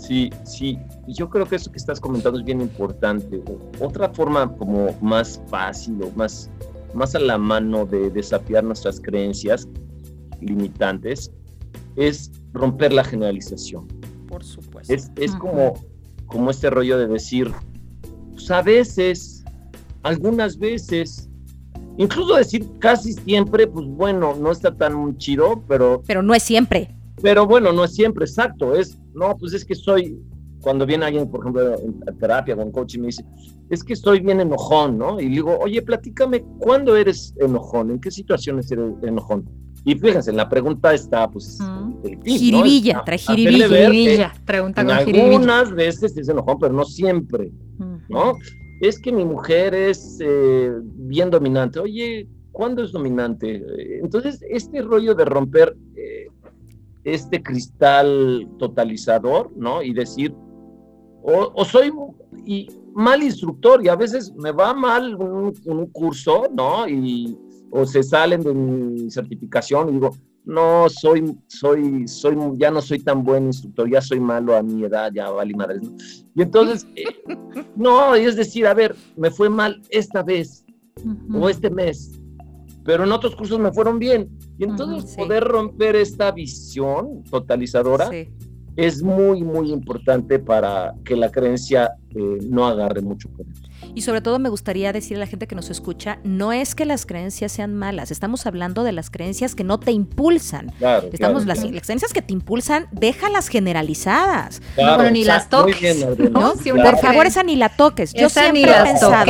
Sí, sí, y yo creo que eso que estás comentando es bien importante. Otra forma como más fácil o más, más a la mano de desafiar nuestras creencias limitantes es romper la generalización. Por supuesto. Es, es como, como este rollo de decir, pues a veces, algunas veces, incluso decir casi siempre, pues bueno, no está tan chido, pero... Pero no es siempre. Pero bueno, no es siempre exacto, es, no, pues es que soy, cuando viene alguien, por ejemplo, en terapia con coach y me dice, es que estoy bien enojón, ¿no? Y digo, oye, platícame, ¿cuándo eres enojón? ¿En qué situaciones eres enojón? Y fíjense, en la pregunta está, pues, el jiribilla, trae jiribilla. pregunta en algunas veces es enojón, pero no siempre, ¿no? Es que mi mujer es eh, bien dominante. Oye, ¿cuándo es dominante? Entonces, este rollo de romper eh, este cristal totalizador, ¿no? Y decir, o, soy y mal instructor y a veces me va mal un, un, curso, ¿no? Y, o se salen de mi certificación y digo, no, soy, soy, soy, ya no soy tan buen instructor, ya soy malo a mi edad, ya vale madre. Y entonces, (laughs) eh, no, es decir, a ver, me fue mal esta vez o este mes, pero en otros cursos me fueron bien. Y entonces poder romper esta visión totalizadora es muy, muy importante para que la creencia eh, no agarre mucho poder. Y sobre todo me gustaría decir a la gente que nos escucha, no es que las creencias sean malas, estamos hablando de las creencias que no te impulsan. Claro, estamos las, creencias que te impulsan, déjalas generalizadas. Claro, ni las toques. Por favor, esa ni la toques. Yo siempre he pensado.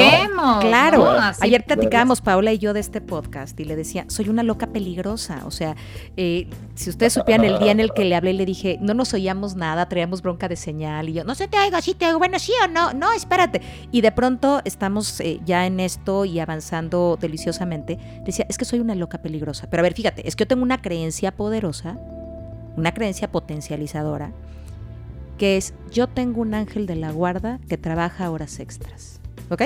Claro. Ayer platicábamos Paula y yo de este podcast y le decía, soy una loca peligrosa. O sea, eh, si ustedes supieran el día en el que le hablé y le dije, no nos oíamos nada, traíamos bronca de señal y yo, no se te oiga, sí te oigo, bueno, sí o no, no, espérate. Y de pronto estamos eh, ya en esto y avanzando deliciosamente, decía, es que soy una loca peligrosa. Pero a ver, fíjate, es que yo tengo una creencia poderosa, una creencia potencializadora, que es, yo tengo un ángel de la guarda que trabaja horas extras. ¿Ok?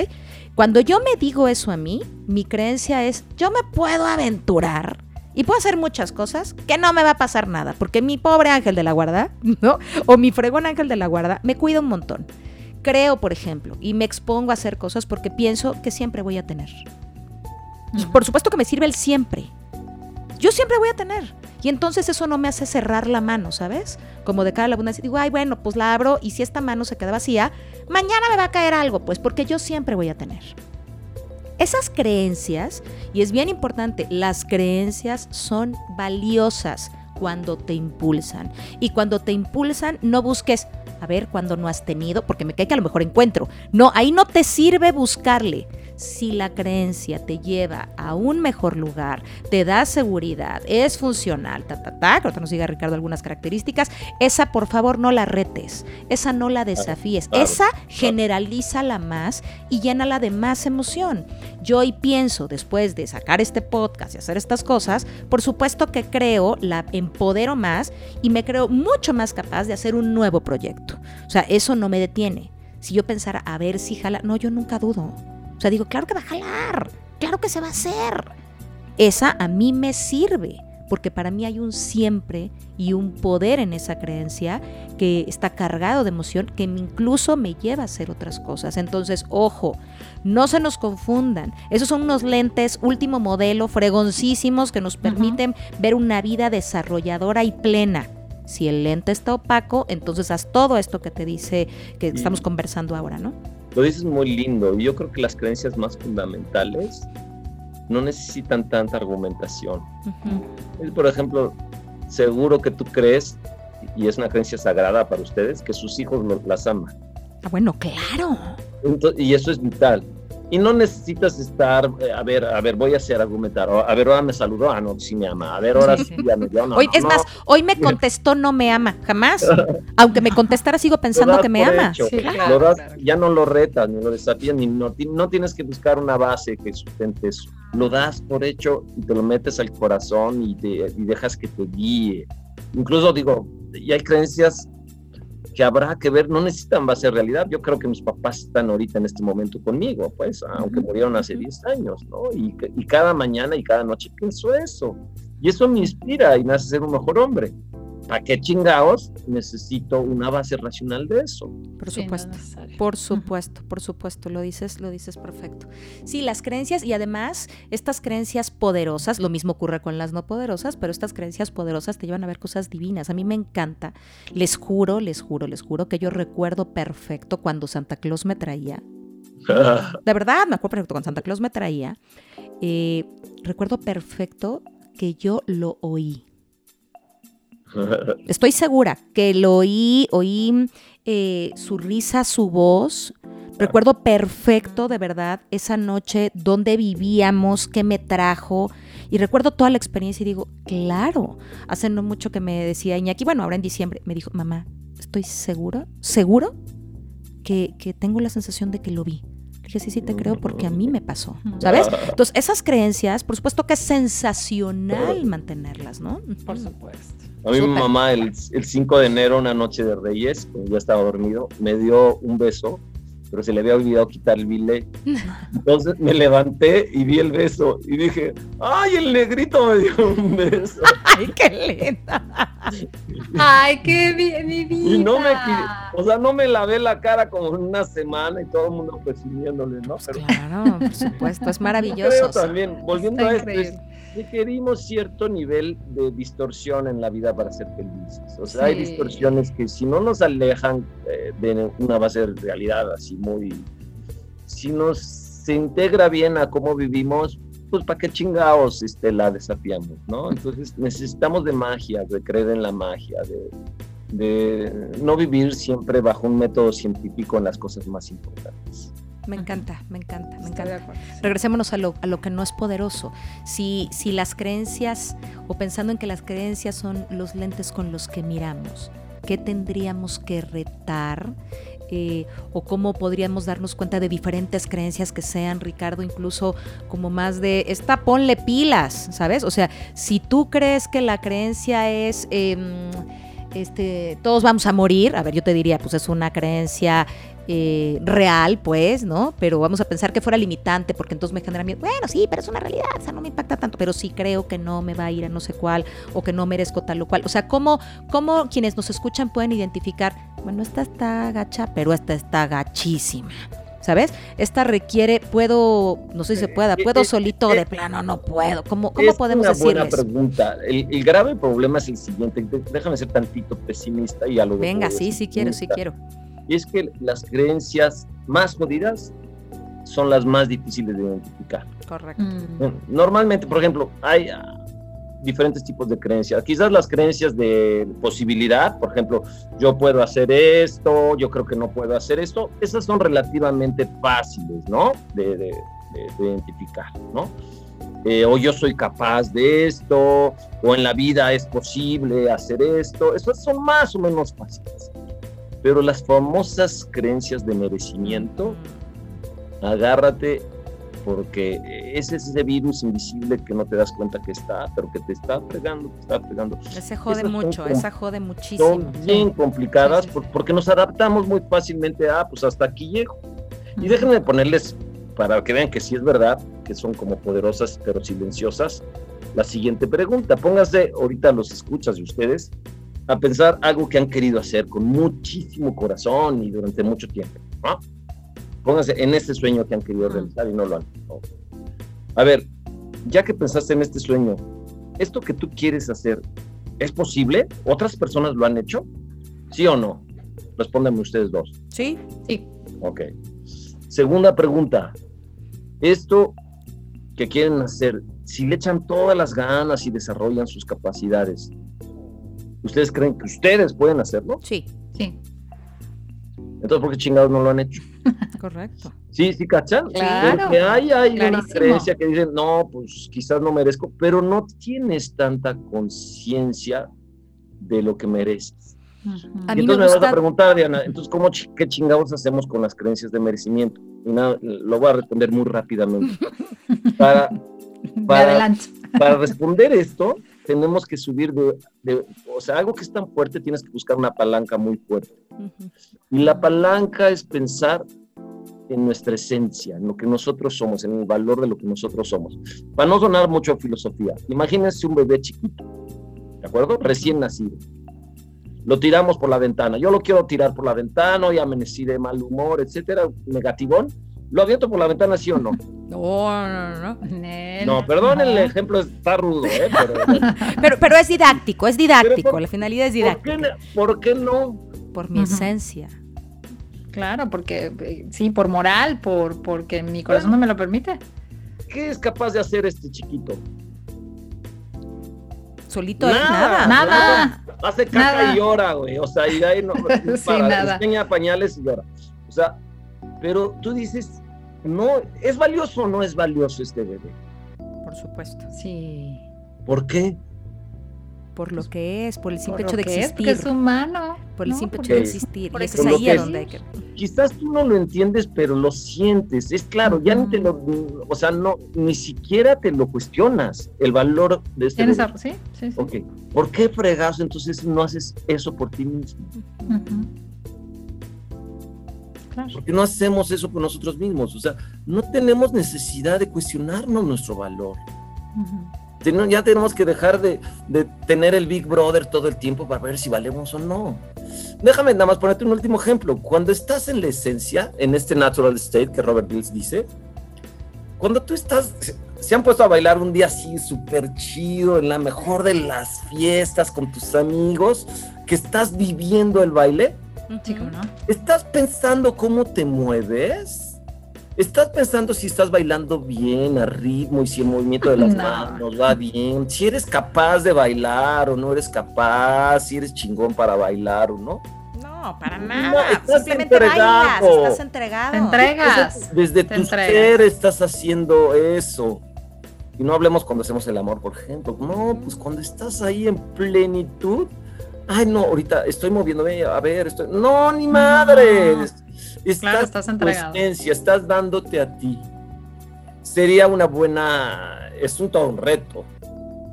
Cuando yo me digo eso a mí, mi creencia es, yo me puedo aventurar y puedo hacer muchas cosas que no me va a pasar nada, porque mi pobre ángel de la guarda, (laughs) ¿no? O mi fregón ángel de la guarda me cuida un montón creo, por ejemplo, y me expongo a hacer cosas porque pienso que siempre voy a tener. Por supuesto que me sirve el siempre. Yo siempre voy a tener. Y entonces eso no me hace cerrar la mano, ¿sabes? Como de cara a la abundancia. Digo, ay, bueno, pues la abro y si esta mano se queda vacía, mañana me va a caer algo, pues porque yo siempre voy a tener. Esas creencias, y es bien importante, las creencias son valiosas cuando te impulsan. Y cuando te impulsan, no busques, a ver, cuando no has tenido, porque me cae que a lo mejor encuentro. No, ahí no te sirve buscarle si la creencia te lleva a un mejor lugar, te da seguridad, es funcional, ta, ta, ta, que ahorita nos diga Ricardo algunas características, esa por favor no la retes, esa no la desafíes, esa generalízala más y llénala de más emoción. Yo hoy pienso, después de sacar este podcast y hacer estas cosas, por supuesto que creo, la empodero más y me creo mucho más capaz de hacer un nuevo proyecto. O sea, eso no me detiene. Si yo pensara, a ver si jala, no, yo nunca dudo. O sea, digo, claro que va a jalar, claro que se va a hacer. Esa a mí me sirve, porque para mí hay un siempre y un poder en esa creencia que está cargado de emoción, que incluso me lleva a hacer otras cosas. Entonces, ojo, no se nos confundan. Esos son unos lentes último modelo, fregoncísimos, que nos permiten ver una vida desarrolladora y plena. Si el lente está opaco, entonces haz todo esto que te dice que estamos conversando ahora, ¿no? Lo dices muy lindo. y Yo creo que las creencias más fundamentales no necesitan tanta argumentación. Por ejemplo, seguro que tú crees, y es una creencia sagrada para ustedes, que sus hijos las aman. Ah, bueno, claro. y eso es vital. Y no necesitas estar, eh, a ver, a ver, voy a hacer argumentar. A ver, ahora me saludó, ah, no, sí me ama. A ver, ahora sí, ya me dio, hoy, Es más, hoy me contestó no me ama, jamás. (laughs) Aunque me contestara, sigo pensando que me ama. Ya no lo retas, ni lo desafías, ni no, no tienes que buscar una base que sustente eso. Lo das por hecho y te lo metes al corazón y, te, y dejas que te guíe. Incluso digo, y hay creencias que habrá que ver, no necesitan va a ser realidad. Yo creo que mis papás están ahorita en este momento conmigo, pues, aunque murieron hace 10 años, ¿no? Y, y, cada mañana y cada noche pienso eso. Y eso me inspira y me hace ser un mejor hombre. ¿Para qué chingados necesito una base racional de eso? Por supuesto, por supuesto, por supuesto, lo dices, lo dices perfecto. Sí, las creencias y además estas creencias poderosas, lo mismo ocurre con las no poderosas, pero estas creencias poderosas te llevan a ver cosas divinas. A mí me encanta, les juro, les juro, les juro que yo recuerdo perfecto cuando Santa Claus me traía. (laughs) De verdad, me acuerdo perfecto cuando Santa Claus me traía. Eh, recuerdo perfecto que yo lo oí Estoy segura que lo oí, oí eh, su risa, su voz. Recuerdo perfecto, de verdad, esa noche, dónde vivíamos, qué me trajo. Y recuerdo toda la experiencia y digo, claro, hace no mucho que me decía Iñaki, bueno, ahora en diciembre, me dijo, mamá, estoy segura, seguro que, que tengo la sensación de que lo vi. Dije, sí, sí te creo porque a mí me pasó, ¿sabes? Entonces, esas creencias, por supuesto que es sensacional mantenerlas, ¿no? Por supuesto. A mí mi mamá el, el 5 de enero, una noche de Reyes, cuando ya estaba dormido, me dio un beso, pero se le había olvidado quitar el bilé. (laughs) Entonces me levanté y vi el beso y dije, ¡ay, el negrito me dio un beso! (laughs) ¡Ay, qué linda! Ay, qué bien, mi vida. Y no me, o sea, no me lavé la cara como en una semana y todo el mundo presumiéndole, ¿no? Pero Claro, por supuesto, es (laughs) yo maravilloso. creo también, volviendo Está a esto, es-. Requerimos cierto nivel de distorsión en la vida para ser felices. O sea, hay distorsiones que si no nos alejan eh, de una base de realidad así muy... Si nos se integra bien a cómo vivimos, pues para qué chingados este, la desafiamos, ¿no? Entonces necesitamos de magia, de creer en la magia, de, de no vivir siempre bajo un método científico en las cosas más importantes. Me encanta, me encanta, me Estoy encanta. Regresémonos a lo, a lo que no es poderoso. Si, si las creencias, o pensando en que las creencias son los lentes con los que miramos, ¿qué tendríamos que retar? Eh, o cómo podríamos darnos cuenta de diferentes creencias que sean, Ricardo, incluso como más de, esta ponle pilas, ¿sabes? O sea, si tú crees que la creencia es... em, este, todos vamos a morir, a ver, yo te diría, pues es una creencia eh, real, pues, ¿no? Pero vamos a pensar que fuera limitante, porque entonces me genera miedo. Bueno, sí, pero es una realidad, o sea, no me impacta tanto, pero sí creo que no me va a ir a no sé cuál, o que no merezco tal o cual. O sea, ¿cómo, cómo quienes nos escuchan pueden identificar, bueno, esta está gacha, pero esta está gachísima? ¿Sabes? Esta requiere, puedo, no sé si se pueda, puedo solito de plano, no puedo. ¿Cómo, cómo es podemos una buena pregunta. El, el grave problema es el siguiente. Déjame ser tantito pesimista y a lo Venga, sí, sí quiero, sí quiero. Y es que las creencias más jodidas son las más difíciles de identificar. Correcto. Mm. Normalmente, por ejemplo, hay ah, diferentes tipos de creencias. Quizás las creencias de posibilidad, por ejemplo, yo puedo hacer esto, yo creo que no puedo hacer esto, esas son relativamente fáciles, ¿no? De, de- de- de identificar, ¿no? Eh, o yo soy capaz de esto, o en la vida es posible hacer esto, esas son más o menos fáciles. Pero las famosas creencias de merecimiento, agárrate porque ese es ese virus invisible que no te das cuenta que está, pero que te está fregando, te está fregando. Ese jode Esas mucho, esa jode muchísimo. Son bien complicadas Sí, sí, porque nos adaptamos muy fácilmente a, pues hasta aquí llego. Y déjenme ponerles, para que vean que sí es verdad, que son como poderosas pero silenciosas, la siguiente pregunta. Pónganse ahorita los escuchas de ustedes a pensar algo que han querido hacer con muchísimo corazón y durante mucho tiempo. ¿no? Pónganse en este sueño que han querido realizar y no lo han. ¿no? A ver, ya que pensaste en este sueño, ¿esto que tú quieres hacer es posible? ¿Otras personas lo han hecho? ¿Sí o no? Respóndanme ustedes dos. Sí, Sí. Ok. Segunda pregunta. Esto que quieren hacer, si le echan todas las ganas y desarrollan sus capacidades, ¿ustedes creen que ustedes pueden hacerlo? sí, Sí. Entonces, ¿por qué chingados no lo han hecho? (laughs) correcto. Sí, sí, ¿cachan? Claro, Porque hay, hay una creencia que dicen, no, pues quizás no merezco, pero no tienes tanta conciencia de lo que mereces. A Y mí entonces me me, vas gusta- a preguntar, Diana, entonces, ¿cómo, ¿qué chingados hacemos con las creencias de merecimiento? Y nada, lo voy a responder muy rápidamente. (laughs) Para, para responder esto, tenemos que subir de, de- o sea, algo que es tan fuerte, tienes que buscar una palanca muy fuerte. Ujú. Y la palanca es pensar en nuestra esencia, en lo que nosotros somos, en el valor de lo que nosotros somos. Para no sonar mucho a filosofía, imagínense un bebé chiquito, ¿de acuerdo? Recién nacido. Lo tiramos por la ventana. Yo lo quiero tirar por la ventana, hoy amanecí de mal humor, etcétera, negativón. ¿Lo aviento por la ventana, sí o no? No, no, no. Nel, No, perdón, el no. ejemplo está rudo, ¿eh? Pero, (laughs) Pero, pero es didáctico, es didáctico. por- la finalidad es ¿por, didáctica. qué, no- ¿Por qué no? Por mi esencia. Claro, porque eh, sí, por moral, por porque mi corazón no me lo permite. ¿Qué es capaz de hacer este chiquito? Solito Nada, nada. Nada. Hace caca Nada. y llora, güey. O sea, y de ahí no, (laughs) Sí, para, nada. enseña pañales y llora. O sea, pero tú dices, no, ¿es valioso o no es valioso este bebé? Por supuesto. Sí. ¿Por qué? Por lo que es, por el simple Por hecho de que es, porque existir. es humano. por el ¿no? simple hecho de existir. por Y es eso- lo ahí donde hay que. Quizás tú no lo entiendes, pero lo sientes. Es claro, ya ni te lo, o sea, no, ni siquiera te lo cuestionas, el valor de este ¿Tienes bebé. algo? Sí, sí, sí. Ok, ¿por qué fregados entonces no haces eso por ti mismo? Ujú. Claro. ¿Por qué no hacemos eso por nosotros mismos? O sea, no tenemos necesidad de cuestionarnos nuestro valor. Ujú. Ten- Ya tenemos que dejar de, de tener el Big Brother todo el tiempo para ver si valemos o no. Déjame nada más ponerte un último ejemplo. Cuando estás en la esencia, en este natural state que Robert Dills dice, cuando tú estás, se han puesto a bailar un día así súper chido, en la mejor de las fiestas con tus amigos, que estás viviendo el baile, Sí, ¿cómo no? ¿Estás pensando cómo te mueves? ¿Estás pensando si estás bailando bien, a ritmo y si el movimiento de las (laughs) No. manos va bien? Si eres capaz de bailar o no eres capaz, si eres chingón para bailar o no. No, para No, nada. estás Simplemente bailas, entregado. estás entregado. Te entregas. Desde Te tu entregas. ser estás haciendo eso. Y no hablemos cuando hacemos el amor, por ejemplo. No, pues cuando estás ahí en plenitud. Ay, no, ahorita estoy moviéndome, a ver, estoy... No, ni madres. Estás, Claro, estás entregado. esencia, estás dándote a ti. Sería una buena... Es un todo un reto.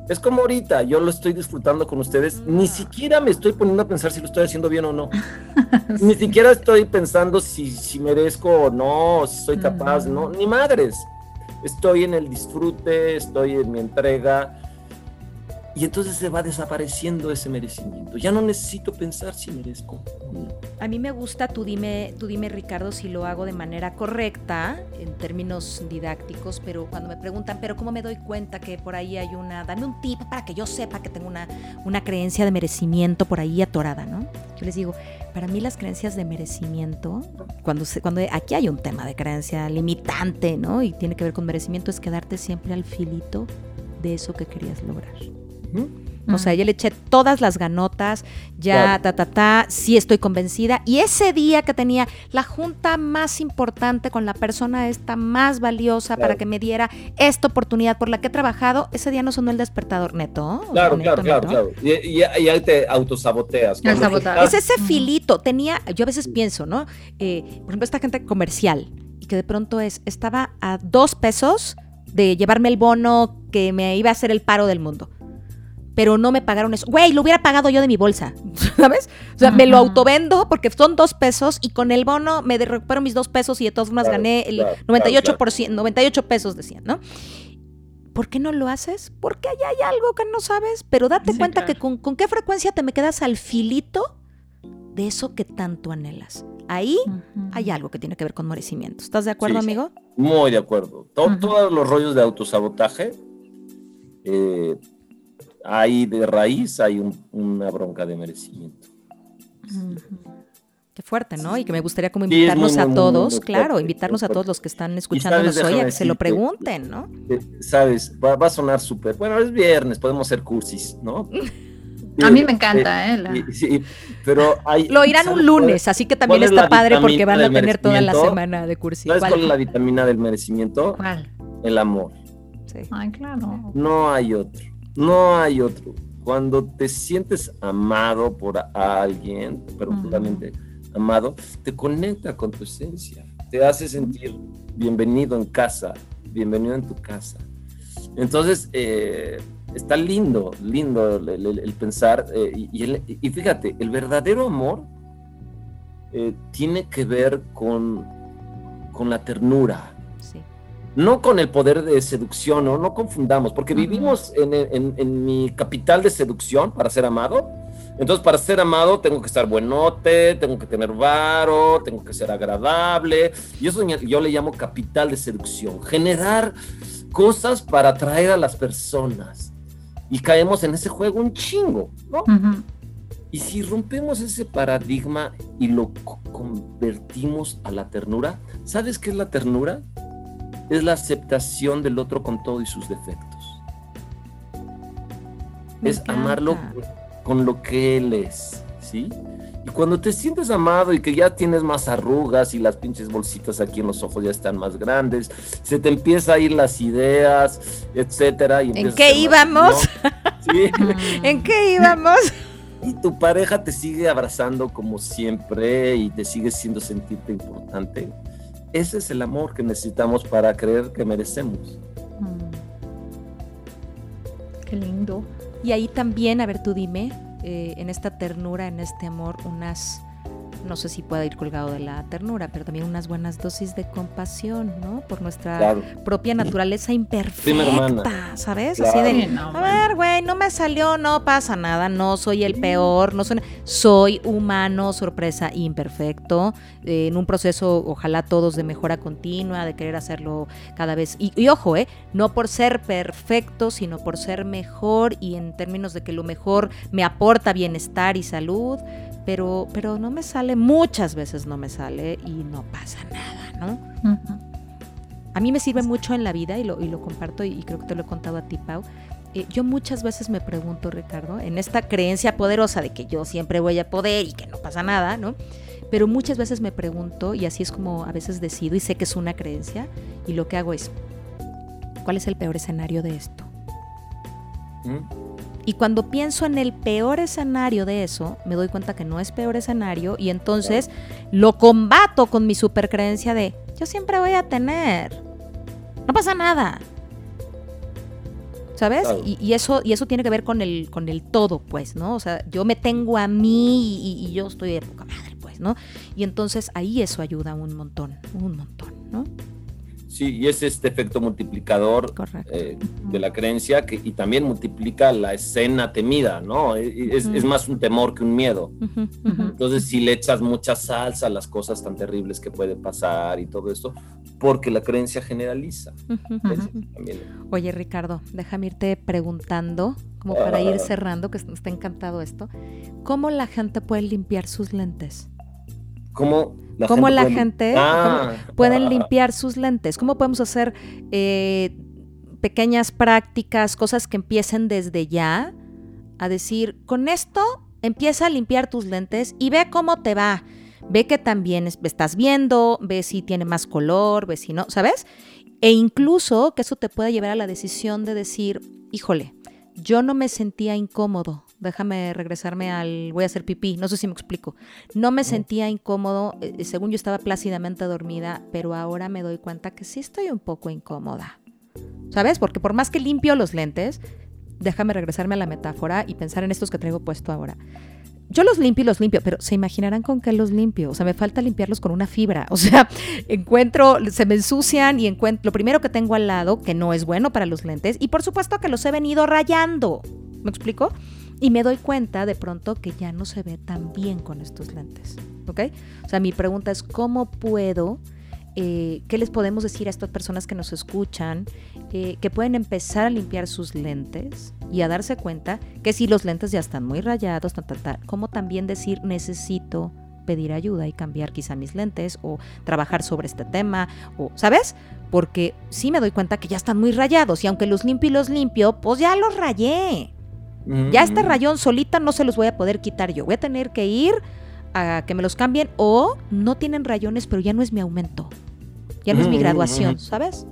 Es como ahorita, yo lo estoy disfrutando con ustedes. Ni siquiera me estoy poniendo a pensar si lo estoy haciendo bien o no. (laughs) Ni siquiera estoy pensando si, si merezco o no, si soy capaz, no, ni madres. Estoy en el disfrute, estoy en mi entrega. Y entonces se va desapareciendo ese merecimiento. Ya no necesito pensar si merezco o no. A mí me gusta, tú dime, tú dime Ricardo si lo hago de manera correcta en términos didácticos, pero cuando me preguntan, pero ¿cómo me doy cuenta que por ahí hay una, dame un tip para que yo sepa que tengo una, una creencia de merecimiento por ahí atorada, ¿no? Yo les digo, para mí las creencias de merecimiento, cuando, se, cuando aquí hay un tema de creencia limitante, ¿no? Y tiene que ver con merecimiento, es quedarte siempre al filito de eso que querías lograr. O sea, ya le eché todas las ganotas, ya, Claro. ta, ta, ta, sí estoy convencida. Y ese día que tenía la junta más importante con la persona esta más valiosa para que me diera esta oportunidad por la que he trabajado, ese día no sonó el despertador neto. Claro, neto, claro, claro, neto. claro. Y, y- y ahí te autosaboteas. Es ese filito. Tenía, yo a veces pienso, ¿no? Eh, por ejemplo, esta gente comercial y que de pronto es, estaba a dos pesos de llevarme el bono que me iba a hacer el paro del mundo. Pero no me pagaron eso. Güey, lo hubiera pagado yo de mi bolsa, (laughs) ¿sabes? O sea, me lo autovendo porque son dos pesos y con el bono me recupero mis dos pesos y de todas formas Claro, gané el claro, 98%, 98 pesos decían, ¿no? ¿Por qué no lo haces? Porque allá hay algo que no sabes, pero date Sí, cuenta claro. que con, con qué frecuencia te me quedas al filito de eso que tanto anhelas. Ahí hay algo que tiene que ver con merecimiento. ¿Estás de acuerdo, Sí, sí. amigo? Muy de acuerdo. Todos los rollos de autosabotaje, eh, hay de raíz, hay un- una bronca de merecimiento. Qué fuerte, ¿no? Y que me gustaría como Sí, es muy, invitarnos muy, a todos, muy claro, fuerte, invitarnos a todos los que están escuchándonos hoy a que se lo pregunten, ¿no? Eh, Sabes, va, va a sonar súper. Bueno, es viernes, podemos ser cursis, ¿no? (laughs) A mí me encanta, ¿eh? La- y- sí, pero hay. Lo irán ¿sabes un lunes, es- así que también es está padre porque van a tener toda la semana de cursi. ¿Sabes ¿Cuál? cuál es la vitamina del merecimiento? ¿Cuál? El amor. Sí. Ay, claro. No hay otro. No hay otro. Cuando te sientes amado por alguien, pero Ujú. puramente amado, te conecta con tu esencia. Te hace sentir bienvenido en casa, bienvenido en tu casa. Entonces, eh, está lindo, lindo el, el- el pensar. eh, y, y el- y fíjate, el verdadero amor eh, tiene que ver con, con la ternura. No con el poder de seducción, no, no confundamos, porque vivimos en, en- en mi capital de seducción para ser amado. Entonces, para ser amado tengo que estar buenote, tengo que tener varo, tengo que ser agradable. Y eso yo le llamo capital de seducción, generar cosas para atraer a las personas. Y caemos en ese juego un chingo, ¿no? Y si rompemos ese paradigma y lo co- convertimos a la ternura, ¿sabes qué es la ternura? Es la aceptación del otro con todo y sus defectos. es amarlo con lo que él es, ¿sí? Y cuando te sientes amado y que ya tienes más arrugas y las pinches bolsitas aquí en los ojos ya están más grandes, se te empieza a ir las ideas, etcétera. Y ¿En qué íbamos? ¿Sí? (laughs) ¿En qué íbamos? Y tu pareja te sigue abrazando como siempre y te sigue siendo sentirte importante. Ese es el amor que necesitamos para creer que merecemos. Mm. Qué lindo. Y ahí también, a ver, tú dime, eh, en esta ternura, en este amor, unas no sé si pueda ir colgado de la ternura, pero también unas buenas dosis de compasión, ¿no? Por nuestra propia naturaleza imperfecta, ¿sabes? Así de, a ver, güey, no me salió, no pasa nada, no soy el peor, no soy, soy humano, sorpresa, imperfecto, eh, en un proceso, ojalá todos de mejora continua, de querer hacerlo cada vez, y, y ojo, ¿eh? No por ser perfecto, sino por ser mejor y en términos de que lo mejor me aporta bienestar y salud, pero, pero no me sale, muchas veces no me sale y no pasa nada, ¿no? A mí me sirve mucho en la vida y lo, y lo comparto y, creo que te lo he contado a ti, Pau. Eh, yo muchas veces me pregunto, Ricardo, en esta creencia poderosa de que yo siempre voy a poder y que no pasa nada, ¿no? Pero muchas veces me pregunto, y así es como a veces decido, y sé que es una creencia, y lo que hago es, ¿cuál es el peor escenario de esto? ¿Mm? Y cuando pienso en el peor escenario de eso, me doy cuenta que no es peor escenario y entonces lo combato con mi supercreencia de yo siempre voy a tener. No pasa nada. ¿Sabes? Y, eso, y eso tiene que ver con el, con el todo, pues, ¿no? O sea, yo me tengo a mí y, y yo estoy de poca madre, pues, ¿no? Y entonces ahí eso ayuda un montón, un montón, ¿no? Sí, y es este efecto multiplicador eh, de la creencia que, y también multiplica la escena temida, ¿no? E, es, más un temor que un miedo. Entonces, si le echas mucha salsa a las cosas tan terribles que puede pasar y todo esto, porque la creencia generaliza. Oye, Ricardo, déjame irte preguntando, como para ir ah. cerrando, que está encantado esto, ¿cómo la gente puede limpiar sus lentes? ¿Cómo la cómo gente la gente ah. pueden limpiar sus lentes, cómo podemos hacer eh, pequeñas prácticas, cosas que empiecen desde ya a decir, con esto empieza a limpiar tus lentes y ve cómo te va. Ve que también estás viendo, ve si tiene más color, ve si no, ¿sabes? E incluso que eso te pueda llevar a la decisión de decir, híjole, yo no me sentía incómodo déjame regresarme al voy a hacer pipí, no sé si me explico. No me sentía incómodo, eh, según yo estaba plácidamente dormida, pero ahora me doy cuenta que sí estoy un poco incómoda. ¿Sabes? Porque por más que limpio los lentes, déjame regresarme a la metáfora y pensar en estos que traigo puesto ahora. Yo los limpio y los limpio, pero se imaginarán con qué los limpio. O sea, me falta limpiarlos con una fibra. (laughs) O sea, encuentro, se me ensucian y encuentro lo primero que tengo al lado, que no es bueno para los lentes, y por supuesto que los he venido rayando. ¿Me explico? Y me doy cuenta de pronto que ya no se ve tan bien con estos lentes. ¿Ok? O sea, mi pregunta es, ¿cómo puedo, eh, qué les podemos decir a estas personas que nos escuchan, eh, que pueden empezar a limpiar sus lentes y a darse cuenta que si los lentes ya están muy rayados, como también decir, necesito pedir ayuda y cambiar quizá mis lentes o trabajar sobre este tema ¿sabes? Porque sí me doy cuenta que ya están muy rayados y aunque los limpio y los limpio, pues ya los rayé. Ya este rayón solita no se los voy a poder quitar yo. Voy a tener que ir a que me los cambien o no tienen rayones, pero ya no es mi aumento. Ya no es mi graduación, ¿sabes?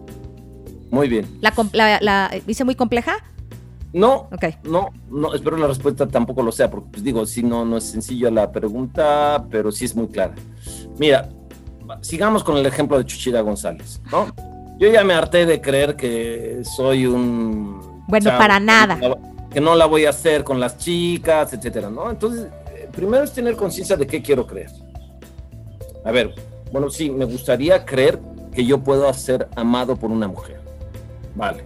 Muy bien. ¿La, la, hice muy compleja? No, okay. no, no, espero la respuesta tampoco lo sea, porque pues digo, si no, no es sencilla la pregunta, pero sí es muy clara. Mira, sigamos con el ejemplo de Chuchira González, ¿no? Yo ya me harté de creer que soy un... Bueno, para nada que no la voy a hacer con las chicas, etcétera, ¿no? Entonces, eh, primero es tener conciencia de qué quiero creer. A ver, bueno, sí, me gustaría creer que yo puedo ser amado por una mujer. Vale.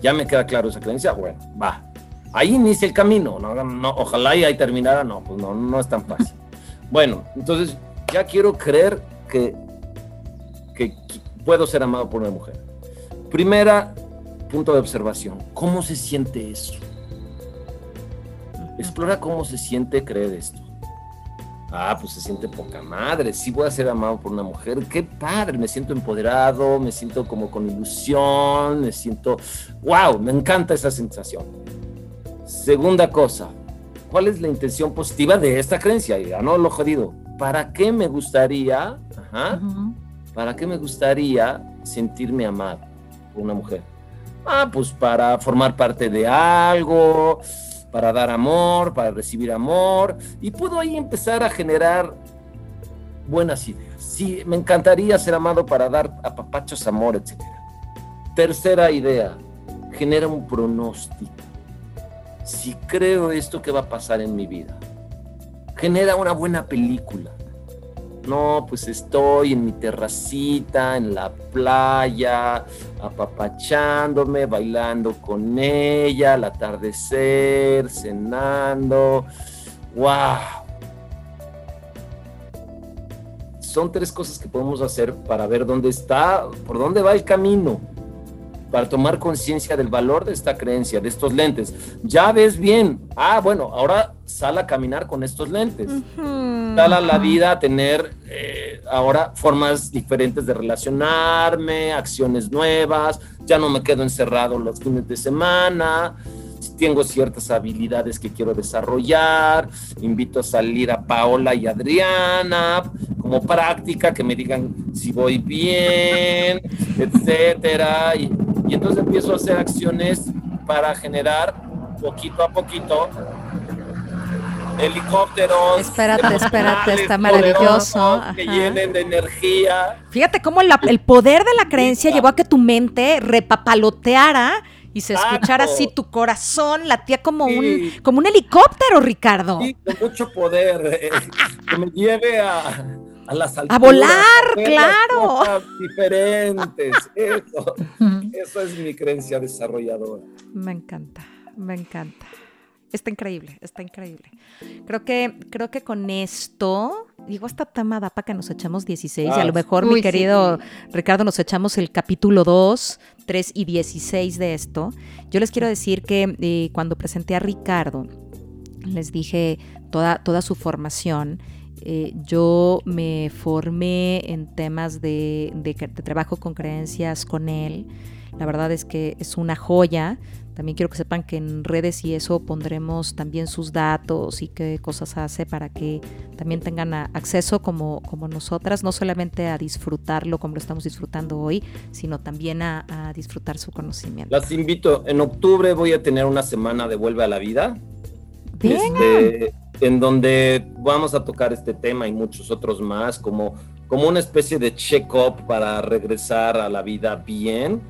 Ya me queda claro esa creencia. Bueno, va. Ahí inicia el camino. No, ojalá y ahí terminara. No, pues no, no es tan fácil. bueno, entonces ya quiero creer que, que puedo ser amado por una mujer. Primera punto de observación. ¿Cómo se siente eso? Explora cómo se siente creer esto. Ah, pues se siente poca madre. Sí voy a ser amado por una mujer. Qué padre. Me siento empoderado, me siento como con ilusión, me siento... ¡Wow! Me encanta esa sensación. Segunda cosa, ¿cuál es la intención positiva de esta creencia? Ya no lo jodido. ¿Para qué me gustaría, ajá, para qué me gustaría sentirme amado por una mujer? Ah, pues para formar parte de algo, para dar amor, para recibir amor, y puedo ahí empezar a generar buenas ideas. Sí, me encantaría ser amado para dar a papachos amor, etc. Tercera idea, genera un pronóstico. Si creo esto que va a pasar en mi vida, genera una buena película. No, pues estoy en mi terracita, en la playa, apapachándome, bailando con ella, al atardecer, cenando. ¡Wow! Son tres cosas que podemos hacer para ver dónde está, por dónde va el camino para tomar conciencia del valor de esta creencia, de estos lentes. Ya ves bien, ah, bueno, ahora sal a caminar con estos lentes. Sal a la vida a tener eh, ahora formas diferentes de relacionarme, acciones nuevas, ya no me quedo encerrado los fines de semana, tengo ciertas habilidades que quiero desarrollar, invito a salir a Paola y Adriana como práctica, que me digan si voy bien, etcétera, y y entonces empiezo a hacer acciones para generar poquito a poquito helicópteros. Espérate, (laughs) espérate, está maravilloso. Que llenen de energía. Fíjate cómo el poder de la creencia llevó a que tu mente repapaloteara y se escuchara así tu corazón latía como un como un helicóptero, Ricardo. Sí, con mucho poder eh, que me lleve a a las A volar, claro. (laughs) diferentes. Eso, eso es mi creencia desarrolladora. Me encanta, me encanta. Está increíble, está increíble. Creo que, creo que con esto, digo, esta tema da para que nos echamos 16 y a lo mejor, mi querido Ricardo, nos echamos el capítulo 2, 3 y 16 de esto. Yo les quiero decir que eh, cuando presenté a Ricardo, les dije toda, toda su formación eh, yo me formé en temas de, trabajo con creencias con él. La verdad es que es una joya. También quiero que sepan que en redes y eso pondremos también sus datos y qué cosas hace para que también tengan acceso como, como nosotras, no solamente a disfrutarlo como lo estamos disfrutando hoy, sino también a, disfrutar su conocimiento. Las invito, en octubre voy a tener una semana de Vuelve a la Vida. Este, en donde vamos a tocar este tema y muchos otros más, como, como una especie de check-up para regresar a la vida bien.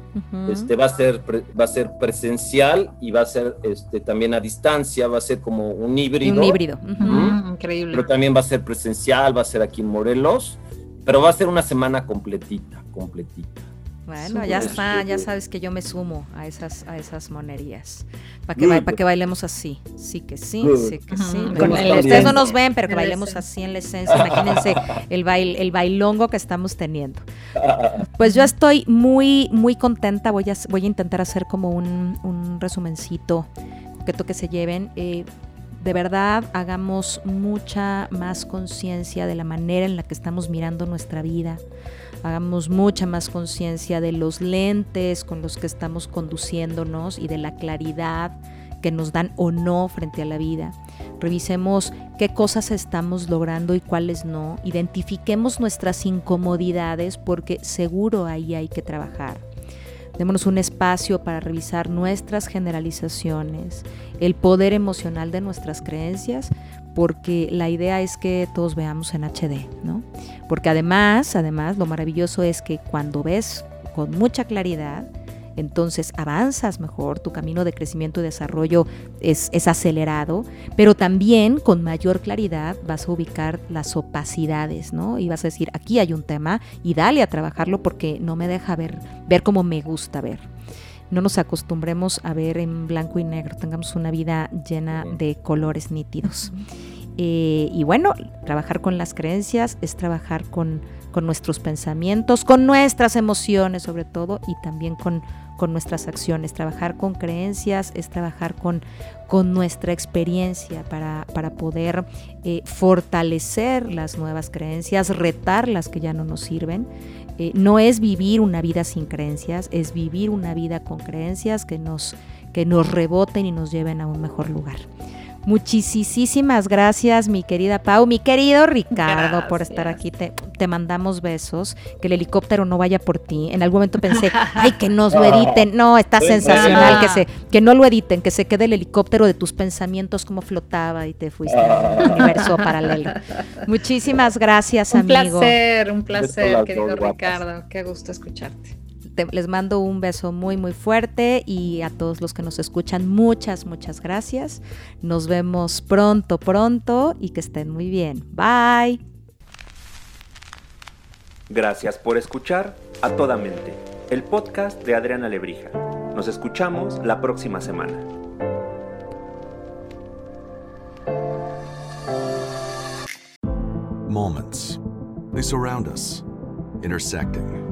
este, va, a ser, va a ser presencial y va a ser este, también a distancia, va a ser como un híbrido. Un híbrido. Increíble. Pero también va a ser presencial, va a ser aquí en Morelos, pero va a ser una semana completita, completita. Bueno, ya está, ya sabes que yo me sumo a esas, a esas monerías. Para que, para que bailemos así. Sí que sí, sí que sí. ustedes no nos ven, pero que bailemos así en la esencia. Imagínense el, bail, el bailongo que estamos teniendo. Pues yo estoy muy, muy contenta. Voy a, voy a intentar hacer como un, un resumencito que que se lleven. Eh, de verdad hagamos mucha más conciencia de la manera en la que estamos mirando nuestra vida hagamos mucha más conciencia de los lentes con los que estamos conduciéndonos y de la claridad que nos dan o no frente a la vida. Revisemos qué cosas estamos logrando y cuáles no. Identifiquemos nuestras incomodidades porque seguro ahí hay que trabajar. Démonos un espacio para revisar nuestras generalizaciones, el poder emocional de nuestras creencias, porque la idea es que todos veamos en HD, ¿no? Porque además, además, lo maravilloso es que cuando ves con mucha claridad, entonces avanzas mejor, tu camino de crecimiento y desarrollo es, es, acelerado, pero también con mayor claridad vas a ubicar las opacidades, ¿no? Y vas a decir, aquí hay un tema y dale a trabajarlo porque no me deja ver, ver como me gusta ver no nos acostumbremos a ver en blanco y negro, tengamos una vida llena de colores nítidos. Eh, y bueno, trabajar con las creencias es trabajar con, con, nuestros pensamientos, con nuestras emociones sobre todo y también con, con nuestras acciones. Trabajar con creencias es trabajar con, con nuestra experiencia para, para poder eh, fortalecer las nuevas creencias, retar las que ya no nos sirven eh, no es vivir una vida sin creencias, es vivir una vida con creencias que nos, que nos reboten y nos lleven a un mejor lugar. Muchísimas gracias, mi querida Pau, mi querido Ricardo, por estar aquí. Te, te, mandamos besos. Que el helicóptero no vaya por ti. En algún momento pensé, ay, que nos lo (laughs) editen. No, está sensacional que se, que no lo editen, que se quede el helicóptero de tus pensamientos como flotaba y te fuiste al universo paralelo. Muchísimas gracias, amigo. Un placer, un placer, querido Ricardo. Qué gusto escucharte les mando un beso muy muy fuerte y a todos los que nos escuchan muchas muchas gracias. Nos vemos pronto pronto y que estén muy bien. Bye. Gracias por escuchar a toda mente, el podcast de Adriana Lebrija. Nos escuchamos la próxima semana. Moments. They surround us, intersecting.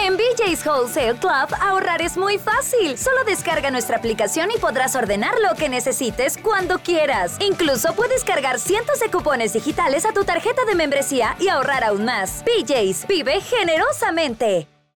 En BJ's Wholesale Club ahorrar es muy fácil. Solo descarga nuestra aplicación y podrás ordenar lo que necesites cuando quieras. Incluso puedes cargar cientos de cupones digitales a tu tarjeta de membresía y ahorrar aún más. BJ's vive generosamente.